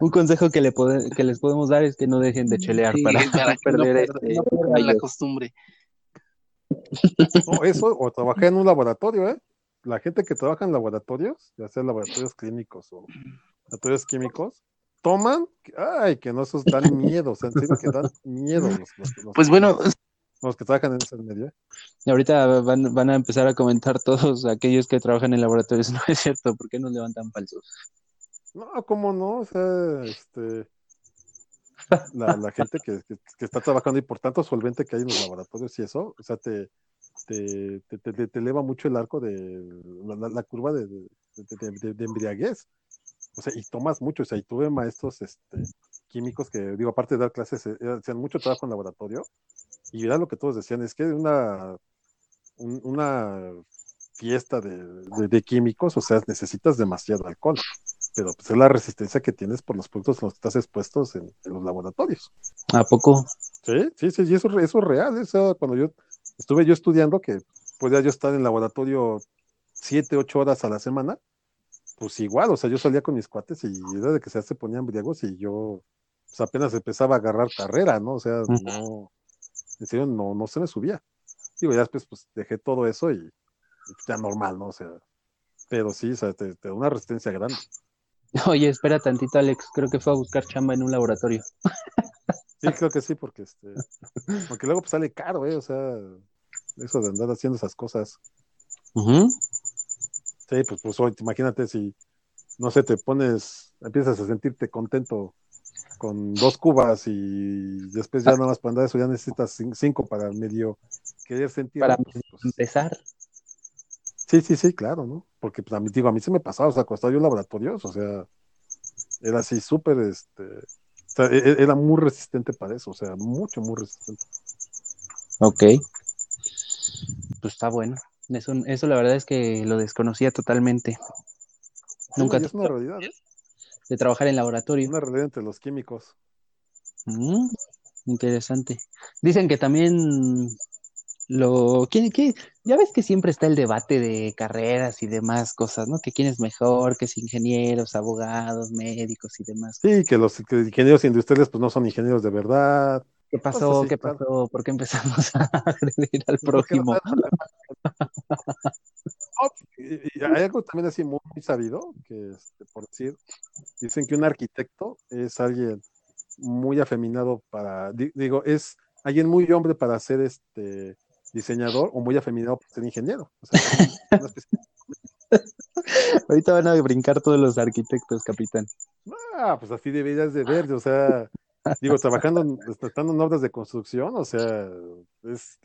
Un consejo que, le que les podemos dar es que no dejen de chelear para, no perder este, la costumbre. Eso, o trabajar en un laboratorio, ¿eh? La gente que trabaja en laboratorios, ya sea laboratorios clínicos o laboratorios químicos, toman, ay, que no esos dan miedo, o sea, en serio que dan miedo los, Pues bueno, los que trabajan en esa media. Y ahorita van, van, a empezar a comentar todos aquellos que trabajan en laboratorios, no es cierto, ¿por qué nos levantan falsos? No, ¿cómo no? O sea, este, la, la gente que, que, está trabajando y por tanto solvente que hay en los laboratorios y eso, o sea, te, te, te, te eleva mucho el arco de la, curva de, de, embriaguez. o sea, y tomas mucho, o sea, y tuve maestros este, químicos que, digo, aparte de dar clases, eh, hacían mucho trabajo en laboratorio, y era lo que todos decían, es que una, una fiesta de, químicos, o sea, necesitas demasiado alcohol, pero pues es la resistencia que tienes por los productos en los que estás expuestos en, los laboratorios. ¿A poco? Sí, sí, sí, y eso, eso es real, eso cuando yo estuve yo estudiando, que podía yo estar en el laboratorio siete, ocho horas a la semana, pues igual, o sea, yo salía con mis cuates y era de que se ponían briagos y yo pues apenas empezaba a agarrar carrera, ¿no? O sea, no, en serio, no, no se me subía. Digo, ya después pues dejé todo eso y, ya normal, ¿no? O sea, pero sí, o sea, te, da una resistencia grande. Oye, espera tantito, Alex, creo que fue a buscar chamba en un laboratorio. Sí, creo que sí, porque este, porque luego pues sale caro, ¿eh? O sea, eso de andar haciendo esas cosas. Sí, pues, pues imagínate si, no sé, te pones, empiezas a sentirte contento con dos cubas y después ya nada más para andar eso ya necesitas cinco para medio querer sentir. Para pues, empezar. Sí, sí, sí, claro, ¿no? Porque pues, a mí, digo, a mí se me pasaba, o sea, cuando estaba yo en laboratorios, o sea, era así súper, este, o sea, e, e, era muy resistente para eso, o sea, mucho, muy resistente. Ok. Pues está bueno. Eso, eso la verdad es que lo desconocía totalmente. Nunca. Es una realidad. De trabajar en laboratorio. Una realidad entre los químicos. Mm, interesante. Dicen que también lo ¿quién, qué? ya ves que siempre está el debate de carreras y demás cosas, ¿no? Que quién es mejor, que es ingenieros, abogados, médicos y demás. Sí, que los ingenieros industriales pues no son ingenieros de verdad. ¿Qué pasó? ¿Qué pasó? ¿Por qué empezamos a agredir al prójimo? y hay algo también así muy, sabido, que este, por decir, dicen que un arquitecto es alguien muy afeminado para, digo, es alguien muy hombre para ser este diseñador o muy afeminado para ser ingeniero. Ahorita van a brincar todos los arquitectos, capitán. Ah, pues así deberías de ver, o sea, digo, trabajando, estando en obras de construcción, o sea, es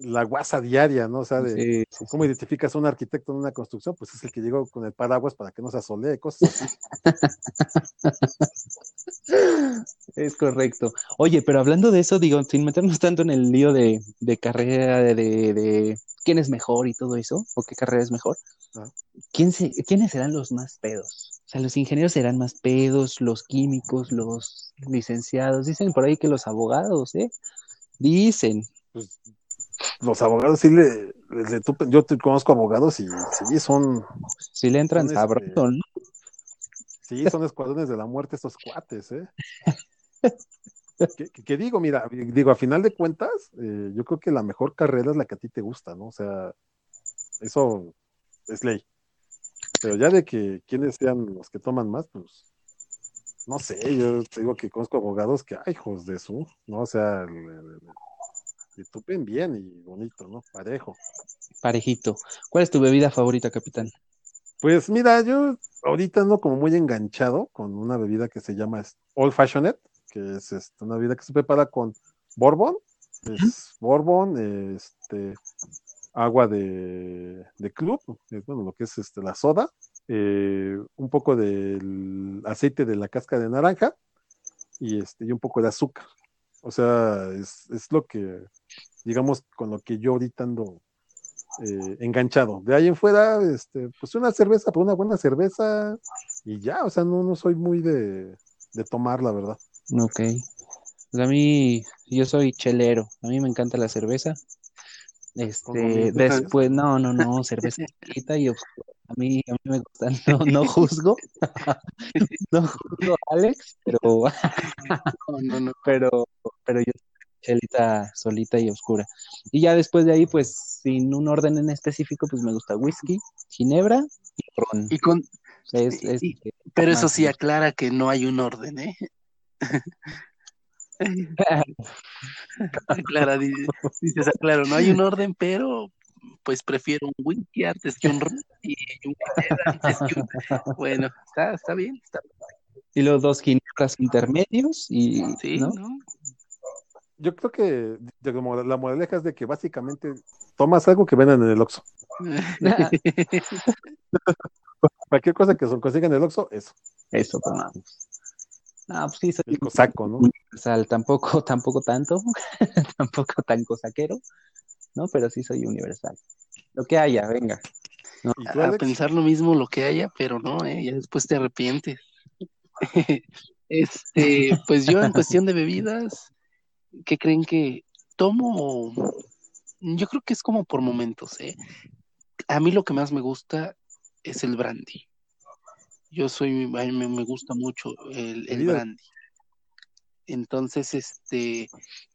la guasa diaria, ¿no? O sea, de cómo identificas a un arquitecto en una construcción, pues es el que llegó con el paraguas para que no se asolee, cosas así. es correcto. Oye, pero hablando de eso, digo, sin meternos tanto en el lío de, carrera, de, de, quién es mejor y todo eso, o qué carrera es mejor, ah. ¿quién se, ¿quiénes serán los más pedos? O sea, los ingenieros serán más pedos, los químicos, los licenciados. Dicen por ahí que los abogados, ¿eh? Dicen. Pues los abogados sí le, yo te conozco abogados y sí son. Sí le entran sabroso, este, ¿no? Sí, son escuadrones de la muerte estos cuates, ¿eh? que, digo, mira, digo, a final de cuentas, eh, yo creo que la mejor carrera es la que a ti te gusta, ¿no? O sea, eso es ley. Pero ya de que quienes sean los que toman más, pues, no sé, yo te digo que conozco abogados que, ay, hijos de su, ¿no? O sea, y tupen bien y bonito, ¿no? Parejo. Parejito. ¿Cuál es tu bebida favorita, capitán? Pues mira, yo ahorita ando como muy enganchado con una bebida que se llama Old Fashioned, que es este, una bebida que se prepara con bourbon, es bourbon, este, agua de, club, bueno, lo que es este, la soda, eh, un poco del aceite de la casca de naranja y, este, y un poco de azúcar. O sea, es, es lo que, digamos, con lo que yo ahorita ando eh, enganchado. De ahí en fuera, este, pues una cerveza, pues una buena cerveza y ya, o sea, no, no soy muy de, de tomar, la verdad. Ok. Pues a mí, yo soy chelero, a mí me encanta la cerveza. Este, después, no, no, no, cerveza y oscura. A mí, a mí me gusta, no, no juzgo, no juzgo a Alex, pero, no, no, pero, pero yo chelita solita y oscura. Y ya después de ahí, pues, sin un orden en específico, pues me gusta whisky, ginebra y ron. Y con, pero eso sí aclara que no hay un orden, ¿eh? Clara, dices, claro, no hay un orden, pero pues prefiero un whisky antes que un y un antes que un... Bueno, está, está bien, está Y los dos ginebras intermedios y... Sí, ¿no? Yo creo que la moraleja es de que básicamente tomas algo que vendan en el Oxxo. Cualquier cosa que se consiga en el Oxxo, eso. Eso tomamos. No, pues sí, soy el cosaco, ¿no? Universal, tampoco, tampoco tanto, tampoco tan cosaquero, ¿no? Pero sí soy universal. Lo que haya, venga. a pensar lo mismo lo que haya, pero no, ¿eh? ya después te arrepientes. este, pues yo en cuestión de bebidas, ¿qué creen que tomo? Yo creo que es como por momentos, ¿eh? A mí lo que más me gusta es el brandy. Yo soy, a mí me, gusta mucho el, el brandy. Entonces, este,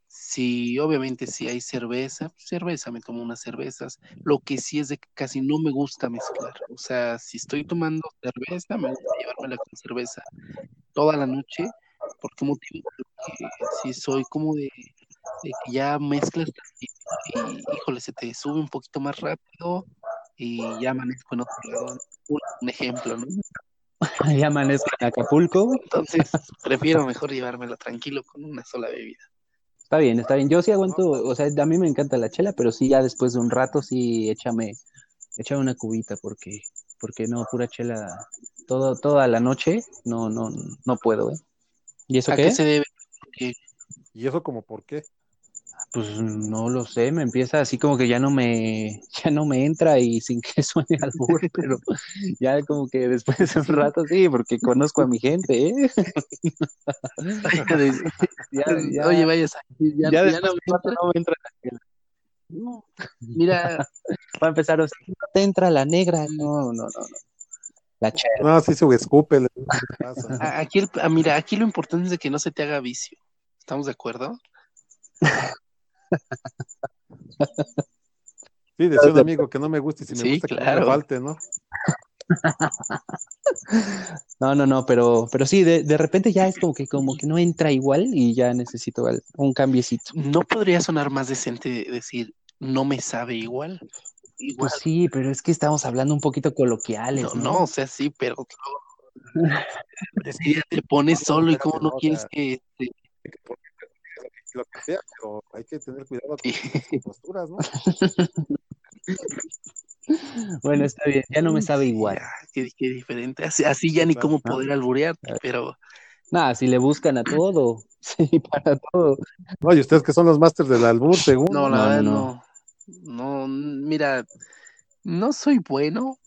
si obviamente si hay cerveza, cerveza, me tomo unas cervezas. Lo que sí es de que casi no me gusta mezclar. O sea, si estoy tomando cerveza, me gusta llevármela con cerveza toda la noche. ¿Por qué motivo? Porque si soy como de, que ya mezclas y, híjole, se te sube un poquito más rápido y ya amanezco en otro lado. Un, ejemplo, ¿no? Ya amanezco en Acapulco. Entonces, prefiero mejor llevármela tranquilo con una sola bebida. Está bien, está bien. Yo sí aguanto, o sea, a mí me encanta la chela, pero sí ya después de un rato sí échame, échame una cubita porque, porque no, pura chela todo, toda la noche, no, no, no puedo, ¿eh? ¿Y eso ¿A qué? se debe? ¿Y eso como por qué? Pues no lo sé, me empieza así como que ya no me, ya no me entra y sin que suene al burro, pero ya como que después de un rato sí, porque conozco a mi gente, ¿eh? Oye, vaya, ya, ya, no, me entra. No, mira, va a empezar, o sea, no te entra la negra, no, no, no, no. La No, sí se escupe. Aquí, ah, mira, aquí lo importante es de que no se te haga vicio. ¿Estamos de acuerdo? Sí, decía un amigo que no me guste y si me gusta que no me falte, ¿no? No, no, no, pero, pero sí, de, de, repente ya es como que, como que no entra igual y ya necesito un cambiecito. ¿No podría sonar más decente decir no me sabe igual? Pues sí, pero es que estamos hablando un poquito coloquiales. No, no, o sea, sí, pero te pones solo y como no quieres que este, lo que sea, pero hay que tener cuidado con las posturas, ¿no? Bueno, está bien, ya no me sabe igual. qué, diferente, así, ya ni cómo poder alburearte, pero... Nada, si le buscan a todo, sí, para todo. No, y ustedes que son los másters del albur, según. No, la no, no. No, mira, no soy bueno,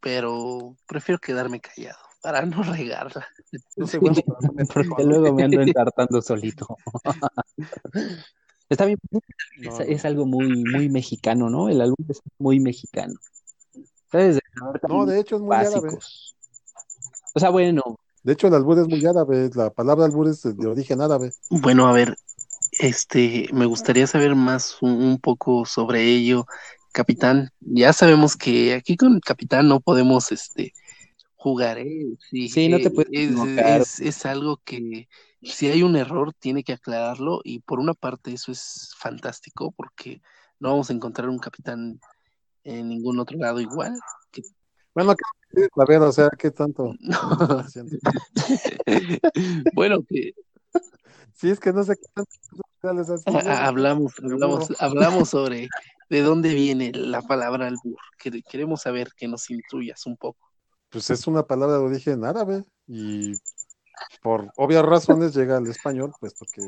pero prefiero quedarme callado para no regarla. porque luego me ando entartando solito. Está bien, es, algo muy, muy mexicano, ¿no? El álbum es muy mexicano. No, de hecho es muy árabe. O sea, bueno. De hecho, el albur es muy árabe, la palabra albur es de origen árabe. Bueno, a ver, este, me gustaría saber más un, poco sobre ello, capitán. Ya sabemos que aquí con el capitán no podemos, este, jugar, ¿eh? Sí, no te puedes es, es, algo que si hay un error tiene que aclararlo y por una parte eso es fantástico porque no vamos a encontrar un capitán en ningún otro lado igual. Bueno, a ver, o sea, ¿qué tanto? bueno, que... Sí, es que no sé qué tanto... hablamos, hablamos, hablamos sobre de dónde viene la palabra albur. Queremos saber que nos instruyas un poco pues es una palabra de origen árabe y por obvias razones llega al español, puesto que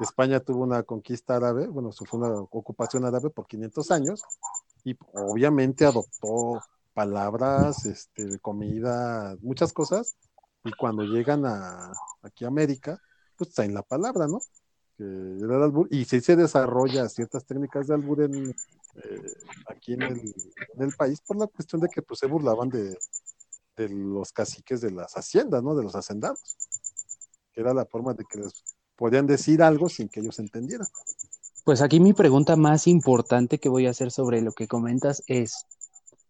España tuvo una conquista árabe, bueno, fue una ocupación árabe por 500 años y obviamente adoptó palabras, este, comida, muchas cosas y cuando llegan a aquí a América, pues está en la palabra, ¿no? y si se desarrolla ciertas técnicas de albur en, eh, aquí en el, en el, país por la cuestión de que pues se burlaban de, de los caciques de las haciendas, ¿no? De los hacendados. Que era la forma de que les podían decir algo sin que ellos entendieran. Pues aquí mi pregunta más importante que voy a hacer sobre lo que comentas es,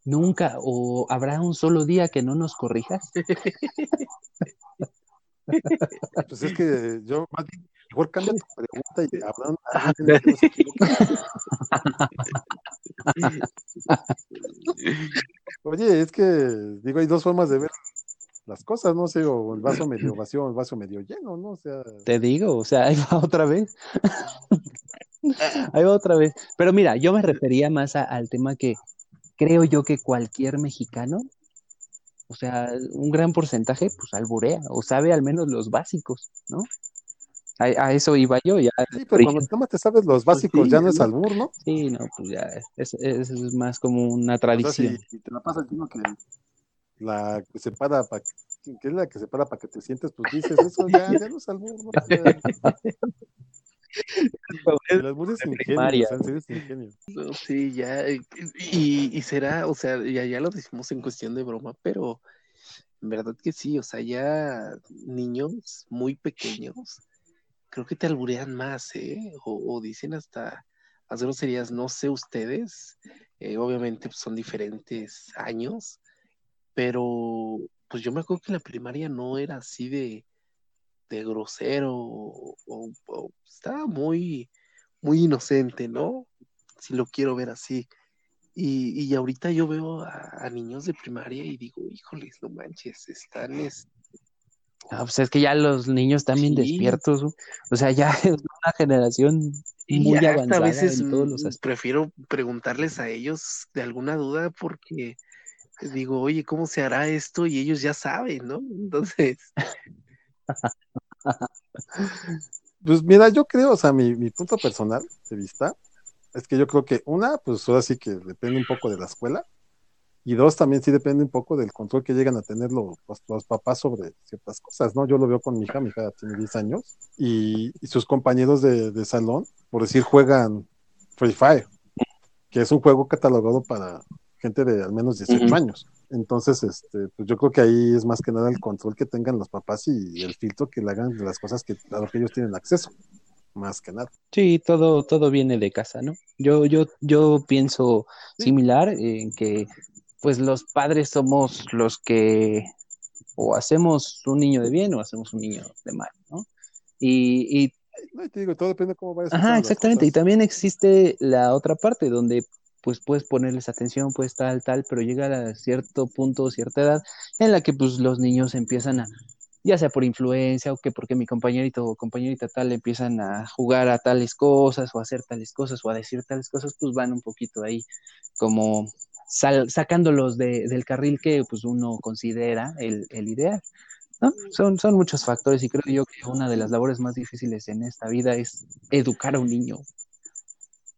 ¿nunca o habrá un solo día que no nos corrijas? Pues es que yo más bien, mejor cambia tu pregunta y hablan. Oye, es que, digo, hay dos formas de ver las cosas, no sé, o el vaso medio vacío el vaso medio lleno, ¿no? O sea... Te digo, o sea, ahí va otra vez. ahí va otra vez. Pero mira, yo me refería más al tema que creo yo que cualquier mexicano O sea, un gran porcentaje, pues alburea, o sabe al menos los básicos, ¿no? A, eso iba yo ya. Sí, pero cuando tú te sabes los pues básicos, ya no es albur, ¿no? Sí, no, pues ya, es, es, más como una tradición. si, te la pasas diciendo que la que se para para que es la que se para para que te sientes, pues dices, eso ya, ya no es albur, ¿no? El albur es ingenio, sí, ya, y, y será, o sea, ya, ya lo decimos en cuestión de broma, pero en verdad que sí, o sea, ya niños muy pequeños creo que te alburean más, ¿eh? O, dicen hasta las groserías, no sé ustedes, eh, obviamente pues, son diferentes años, pero pues yo me acuerdo que la primaria no era así de, de grosero o, estaba muy, muy inocente, ¿no? Si lo quiero ver así. Y, y ahorita yo veo a, niños de primaria y digo, híjoles, no manches, están, Ah, pues es que ya los niños están bien despiertos, o sea, ya es una generación muy avanzada a veces en todos los aspectos. Prefiero preguntarles a ellos de alguna duda porque digo, oye, ¿cómo se hará esto? Y ellos ya saben, ¿no? Entonces. pues mira, yo creo, o sea, mi, mi punto personal de vista es que yo creo que una, pues ahora sí que depende un poco de la escuela y dos, también sí depende un poco del control que llegan a tener los, los, papás sobre ciertas cosas, ¿no? Yo lo veo con mi hija, mi hija tiene 10 años, y, sus compañeros de, de, salón, por decir, juegan Free Fire, que es un juego catalogado para gente de al menos 18 años. Entonces, este, pues yo creo que ahí es más que nada el control que tengan los papás y el filtro que le hagan de las cosas que, a lo que ellos tienen acceso más que nada. Sí, todo, todo viene de casa, ¿no? Yo, yo, yo pienso similar en que pues los padres somos los que o hacemos un niño de bien o hacemos un niño de mal, ¿no? Y, y no, te digo, todo depende de cómo vayas. Ajá, exactamente. Y también existe la otra parte donde pues puedes ponerles atención, pues tal, tal, pero llega a cierto punto, cierta edad, en la que pues los niños empiezan a, ya sea por influencia o que porque mi compañerito o compañerita tal empiezan a jugar a tales cosas o a hacer tales cosas o a decir tales cosas, pues van un poquito ahí como sacándolos de, del carril que pues uno considera el, el ideal. ¿no? Son, son muchos factores y creo yo que una de las labores más difíciles en esta vida es educar a un niño.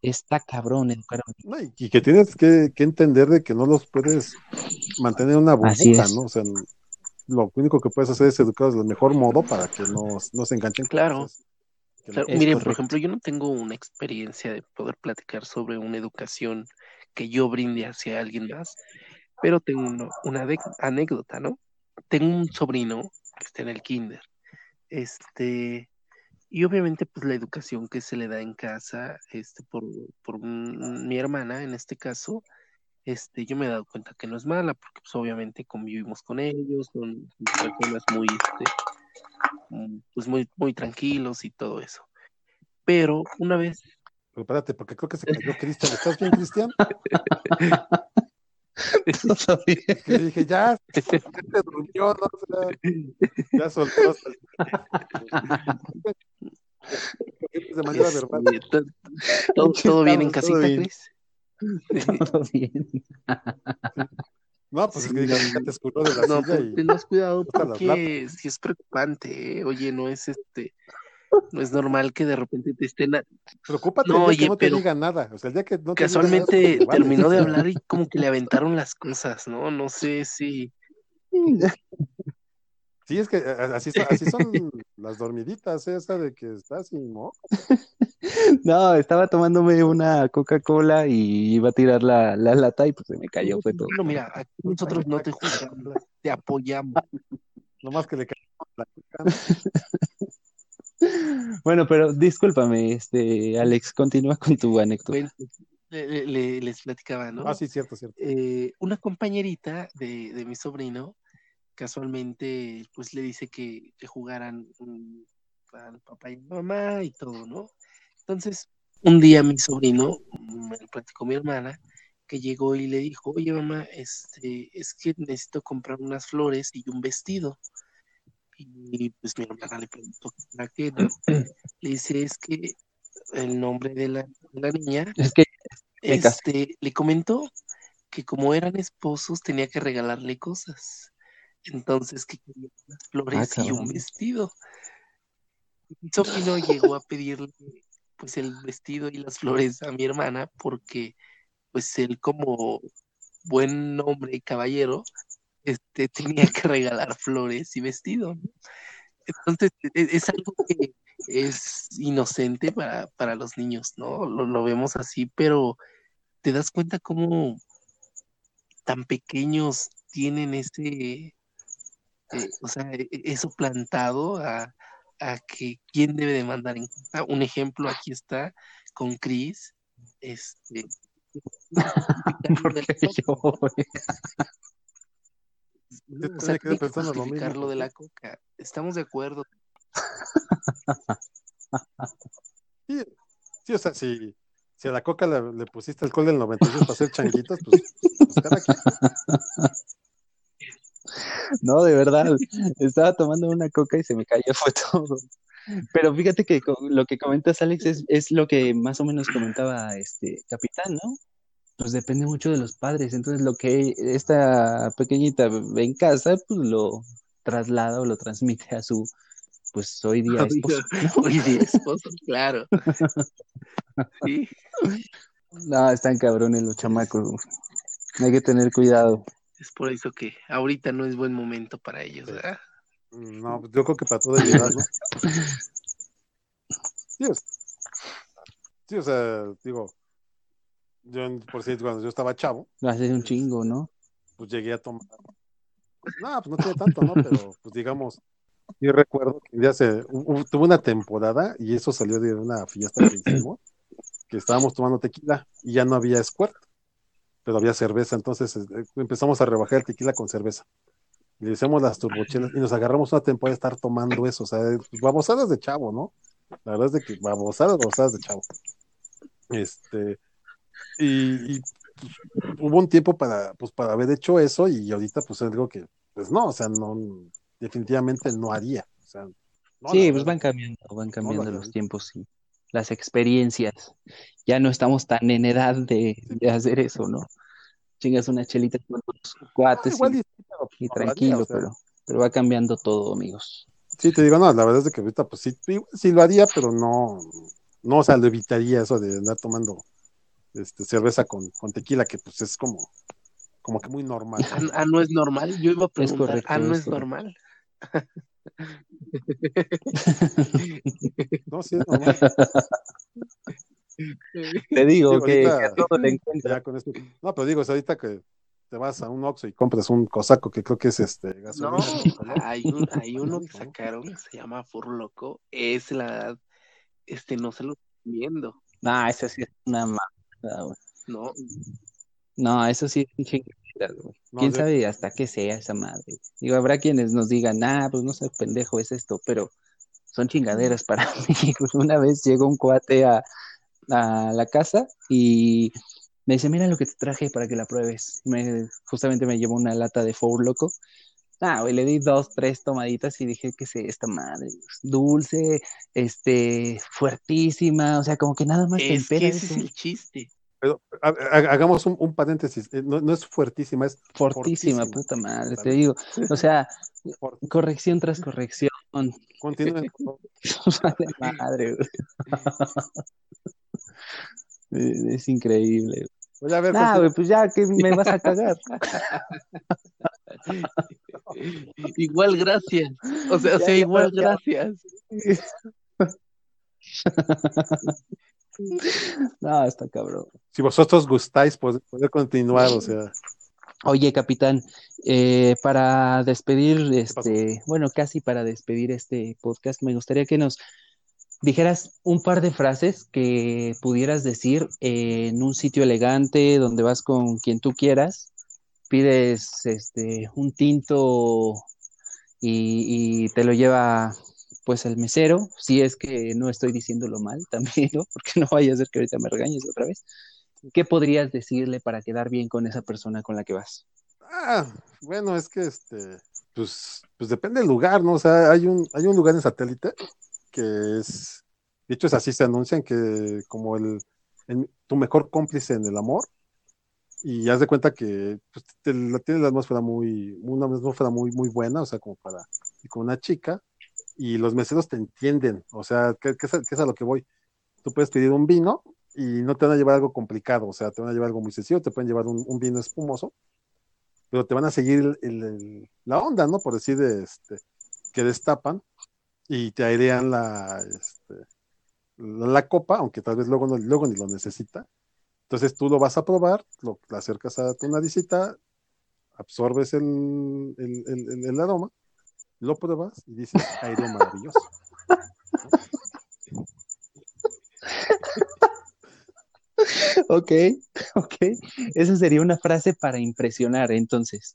Está cabrón educar a un niño. y que tienes que, entender de que no los puedes mantener en una burbuja, ¿no? O sea, lo único que puedes hacer es educarlos del mejor modo para que no, no se enganchen. Claro. Miren, por ejemplo, yo no tengo una experiencia de poder platicar sobre una educación que yo brinde hacia alguien más, pero tengo una anécdota, ¿no? Tengo un sobrino que está en el kinder, este, y obviamente pues la educación que se le da en casa, este, por, por mi hermana en este caso, este, yo me he dado cuenta que no es mala, porque pues obviamente convivimos con ellos, son personas muy, este, mm, pues muy, muy tranquilos y todo eso. Pero una vez pero espérate, porque creo que se cayó Cristian. ¿Estás bien, Cristian? Que dije, ya, se durmió, no ya soltó hasta de manera verbal. ¿Todo, todo bien en casita, Cris? Todo bien. No, pues es que ya te escurrió de la no, silla y... Ten cuidado porque si es preocupante, ¿eh? Oye, no es este no es normal que de repente te estén. Preocúpate no, oye, que no te diga nada. O sea, el día que no casualmente terminó de hablar y como que le aventaron las cosas, ¿no? No sé si. Sí, es que así, así son las dormiditas, ¿eh? esa de que estás sin moco. No, estaba tomándome una Coca-Cola y iba a tirar la, la, lata y pues se me cayó, fue todo. No, mira, aquí nosotros no te juzgamos, te apoyamos. más que le cayó la Bueno, pero discúlpame, este, Alex, continúa con tu anécdota. les platicaba, ¿no? Ah, sí, cierto, cierto. Eh, una compañerita de, mi sobrino, casualmente, pues le dice que, jugaran al papá y mamá y todo, ¿no? Entonces, un día mi sobrino, me platicó mi hermana, que llegó y le dijo, oye mamá, este, es que necesito comprar unas flores y un vestido. Y pues mi hermana le preguntó para qué, Le dice, es que el nombre de la, niña, es que este, le comentó que como eran esposos tenía que regalarle cosas. Entonces, ¿qué quería? flores ah, y un vestido. Sophie no llegó a pedirle pues el vestido y las flores a mi hermana porque pues él como buen hombre y caballero este tenía que regalar flores y vestido. Entonces e, e, es algo que es inocente para, para los niños, ¿no? Lo, lo, vemos así, pero te das cuenta cómo tan pequeños tienen ese, eh, o sea, e, eso plantado a, a que quién debe de mandar en cuenta. Un ejemplo aquí está con Chris. Este. lo de la coca. Estamos de acuerdo. Sí, sí o sea, si, si a la coca le, le pusiste alcohol del 96 para hacer changuitos, pues, pues No, de verdad, estaba tomando una coca y se me cayó, fue todo. Pero fíjate que lo que comentas, Alex, es, es lo que más o menos comentaba este Capitán, ¿no? Pues depende mucho de los padres. Entonces, lo que esta pequeñita ve en casa, pues lo traslada o lo transmite a su, pues hoy día esposo. Hoy día esposo, claro. Sí. No, están cabrones los chamacos. Hay que tener cuidado. Es por eso que ahorita no es buen momento para ellos, ¿verdad? No, pues, yo creo que para toda edad, ¿no? Sí, o sea, digo, yo, por cierto, cuando yo estaba chavo. Hace un chingo, ¿no? Pues llegué a tomar. No, pues no tiene tanto, ¿no? Pero, pues digamos, yo recuerdo que ya se, tuve una temporada y eso salió de una fiesta que hicimos, que estábamos tomando tequila y ya no había squirt pero había cerveza, entonces eh, empezamos a rebajar el tequila con cerveza. Le hicimos las turbochelas y nos agarramos una temporada de estar tomando eso, o sea, babosadas de chavo, ¿no? La verdad es de que babosadas, babosadas de chavo. Este, y, pues, hubo un tiempo para, pues, para haber hecho eso y ahorita pues es algo que, pues no, o sea, no, definitivamente no haría. O sea, sí, pues van cambiando, van cambiando los tiempos y las experiencias. Ya no estamos tan en edad de, hacer eso, ¿no? Chingas una chelita con los cuates y, tranquilo, pero, pero va cambiando todo, amigos. Sí, te digo, no, la verdad es que ahorita pues sí, sí lo haría, pero no, no, o sea, lo evitaría eso de andar tomando este, cerveza con, con tequila, que pues es como, como que muy normal. Ah, ah no es normal, yo iba a preguntar, ah, no es, normal. no, sí es normal. Te digo, que, todo le encuentra. No, pero digo, ahorita que te vas a un Oxxo y compras un cosaco que creo que es este gasolina. No, hay, un, hay uno que sacaron que se llama Furloco, es la este no se lo estoy viendo. Ah, ese sí es una mala, No. No, eso sí es un Quién sabe hasta qué sea esa madre. Digo, habrá quienes nos digan, ah, pues no sé, pendejo es esto, pero son chingaderas para mí. Una vez llegó un cuate a, a la casa y me dice, mira lo que te traje para que la pruebes. Me, justamente me llevó una lata de Four Loco. Ah, le di dos, tres tomaditas y dije que sé esta madre, dulce, este, fuertísima, o sea, como que nada más es que ese es el chiste. Pero hagamos un, paréntesis, eh, no, es fuertísima, es fortísima, puta madre, te digo. O sea, corrección tras corrección. Continúen. madre, Es increíble. Voy a ver, pues ya que me vas a cagar. igual gracias. O sea, o sea igual gracias. no, está cabrón. Si vosotros gustáis, poder, continuar, o sea. Oye, capitán, eh, para despedir, este, bueno, casi para despedir este podcast, me gustaría que nos dijeras un par de frases que pudieras decir en un sitio elegante donde vas con quien tú quieras, pides este un tinto y, te lo lleva pues el mesero, si es que no estoy diciéndolo mal también, ¿no? Porque no vaya a ser que ahorita me regañes otra vez. ¿Qué podrías decirle para quedar bien con esa persona con la que vas? Ah, bueno, es que este, pues, pues depende del lugar, ¿no? O sea, hay un, hay un lugar en satélite que es, de hecho es así, se anuncian que como el, tu mejor cómplice en el amor, y haz de cuenta que pues, tiene la atmósfera muy, una atmósfera muy, muy buena, o sea, como para, con una chica, y los meseros te entienden, o sea, ¿qué, es, a lo que voy? Tú puedes pedir un vino y no te van a llevar algo complicado, o sea, te van a llevar algo muy sencillo, te pueden llevar un, vino espumoso, pero te van a seguir la onda, ¿no? Por decir, este, que destapan y te airean la, este, la, copa, aunque tal vez luego, no, luego ni lo necesita, entonces tú lo vas a probar, lo, acercas a tu naricita, absorbes el, el, aroma, lo pruebas y dices, aire maravilloso. ok, ok. Esa sería una frase para impresionar, entonces.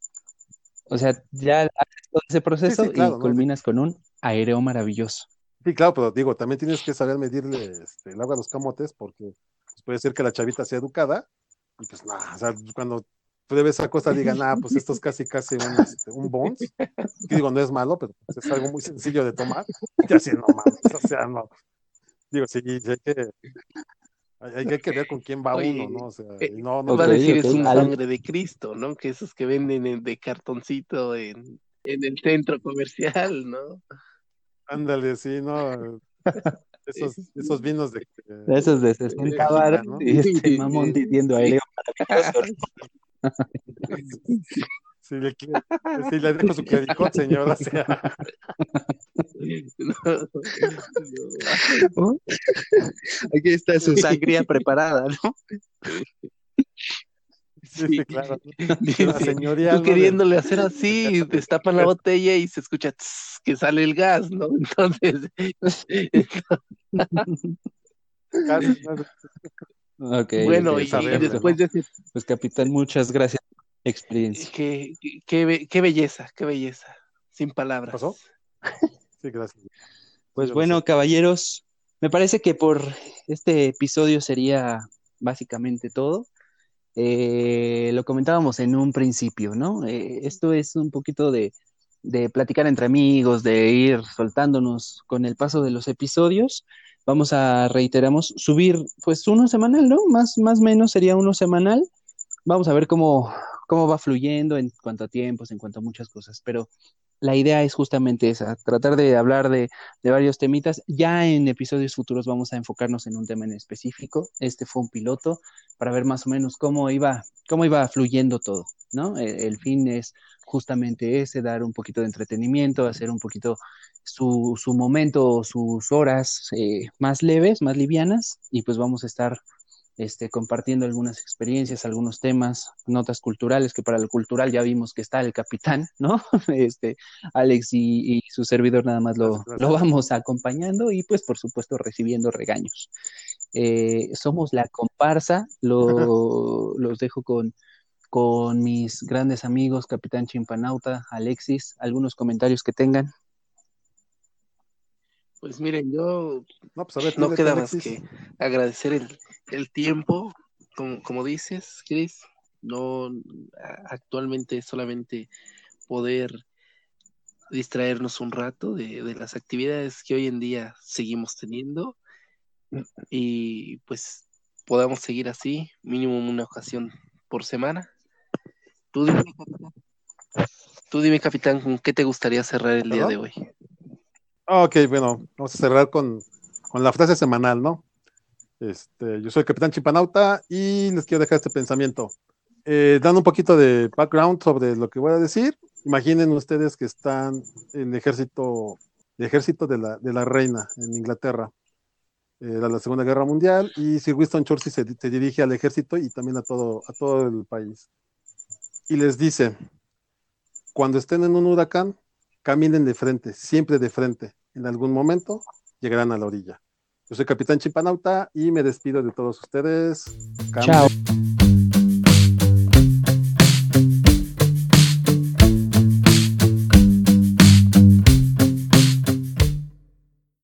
O sea, ya haces todo ese proceso y culminas con un aéreo maravilloso. Sí, claro, pero digo, también tienes que saber medirle este, el agua a los camotes porque puede ser que la chavita sea educada, y pues nada, o sea, cuando pruebe esa cosa digan, ah, pues esto es casi casi un, este, un bones, que digo, no es malo, pero pues, es algo muy sencillo de tomar, y así no mames, o sea, no, digo, sí, hay que, hay, que ver con quién va uno, ¿no? O sea, eh, no, no va a decir es un sangre de Cristo, ¿no? Que esos que venden de cartoncito en, en el centro comercial, ¿no? Ándale, sí, no. Esos, esos vinos de. esos de 60 bar, y este mamón diciendo a él. Si le, si le dejo su clericot, señora. Aquí está su sangría preparada, ¿no? Sí, claro. tú queriéndole hacer así, destapan la botella y se escucha que sale el gas, ¿no? Entonces. Bueno, y, después de Pues, capitán, muchas gracias experiencia. Qué, qué, qué, belleza, qué belleza. Sin palabras. ¿Pasó? Sí, gracias. Pues bueno, caballeros, me parece que por este episodio sería básicamente todo. Eh, lo comentábamos en un principio, ¿no? Eh, esto es un poquito de, platicar entre amigos, de ir soltándonos con el paso de los episodios. Vamos a, reiteramos, subir pues uno semanal, ¿no? Más, más menos sería uno semanal. Vamos a ver cómo, cómo va fluyendo en cuanto a tiempos, en cuanto a muchas cosas, pero la idea es justamente esa, tratar de hablar de, varios temitas. Ya en episodios futuros vamos a enfocarnos en un tema en específico. Este fue un piloto para ver más o menos cómo iba, cómo iba fluyendo todo, ¿no? E, el, fin es justamente ese, dar un poquito de entretenimiento, hacer un poquito su, su momento, sus horas eh, más leves, más livianas, y pues vamos a estar este, compartiendo algunas experiencias, algunos temas, notas culturales, que para lo cultural ya vimos que está el capitán, ¿no? Este, Alex y, su servidor nada más lo, vamos acompañando y pues por supuesto recibiendo regaños. Eh, somos la comparsa, lo, los dejo con, con mis grandes amigos, Capitán Chimpanauta, Alexis, algunos comentarios que tengan. Pues miren, yo no, pues no queda más que agradecer el, el tiempo, como, como dices, Chris, no actualmente solamente poder distraernos un rato de, de, las actividades que hoy en día seguimos teniendo y pues podamos seguir así, mínimo una ocasión por semana. Tú dime, capitán, tú dime, capitán ¿con qué te gustaría cerrar el día de hoy? Ok, bueno, vamos a cerrar con, con la frase semanal, ¿no? Este, yo soy el Capitán Chimpanauta y les quiero dejar este pensamiento. Eh, dando un poquito de background sobre lo que voy a decir, imaginen ustedes que están en el ejército, el ejército de la, de la reina en Inglaterra. Era la Segunda Guerra Mundial y Sir Winston Churchill se, se, dirige al ejército y también a todo, a todo el país. Y les dice, cuando estén en un huracán, caminen de frente, siempre de frente. En algún momento llegarán a la orilla. Yo soy Capitán Chimpanauta y me despido de todos ustedes. Chao.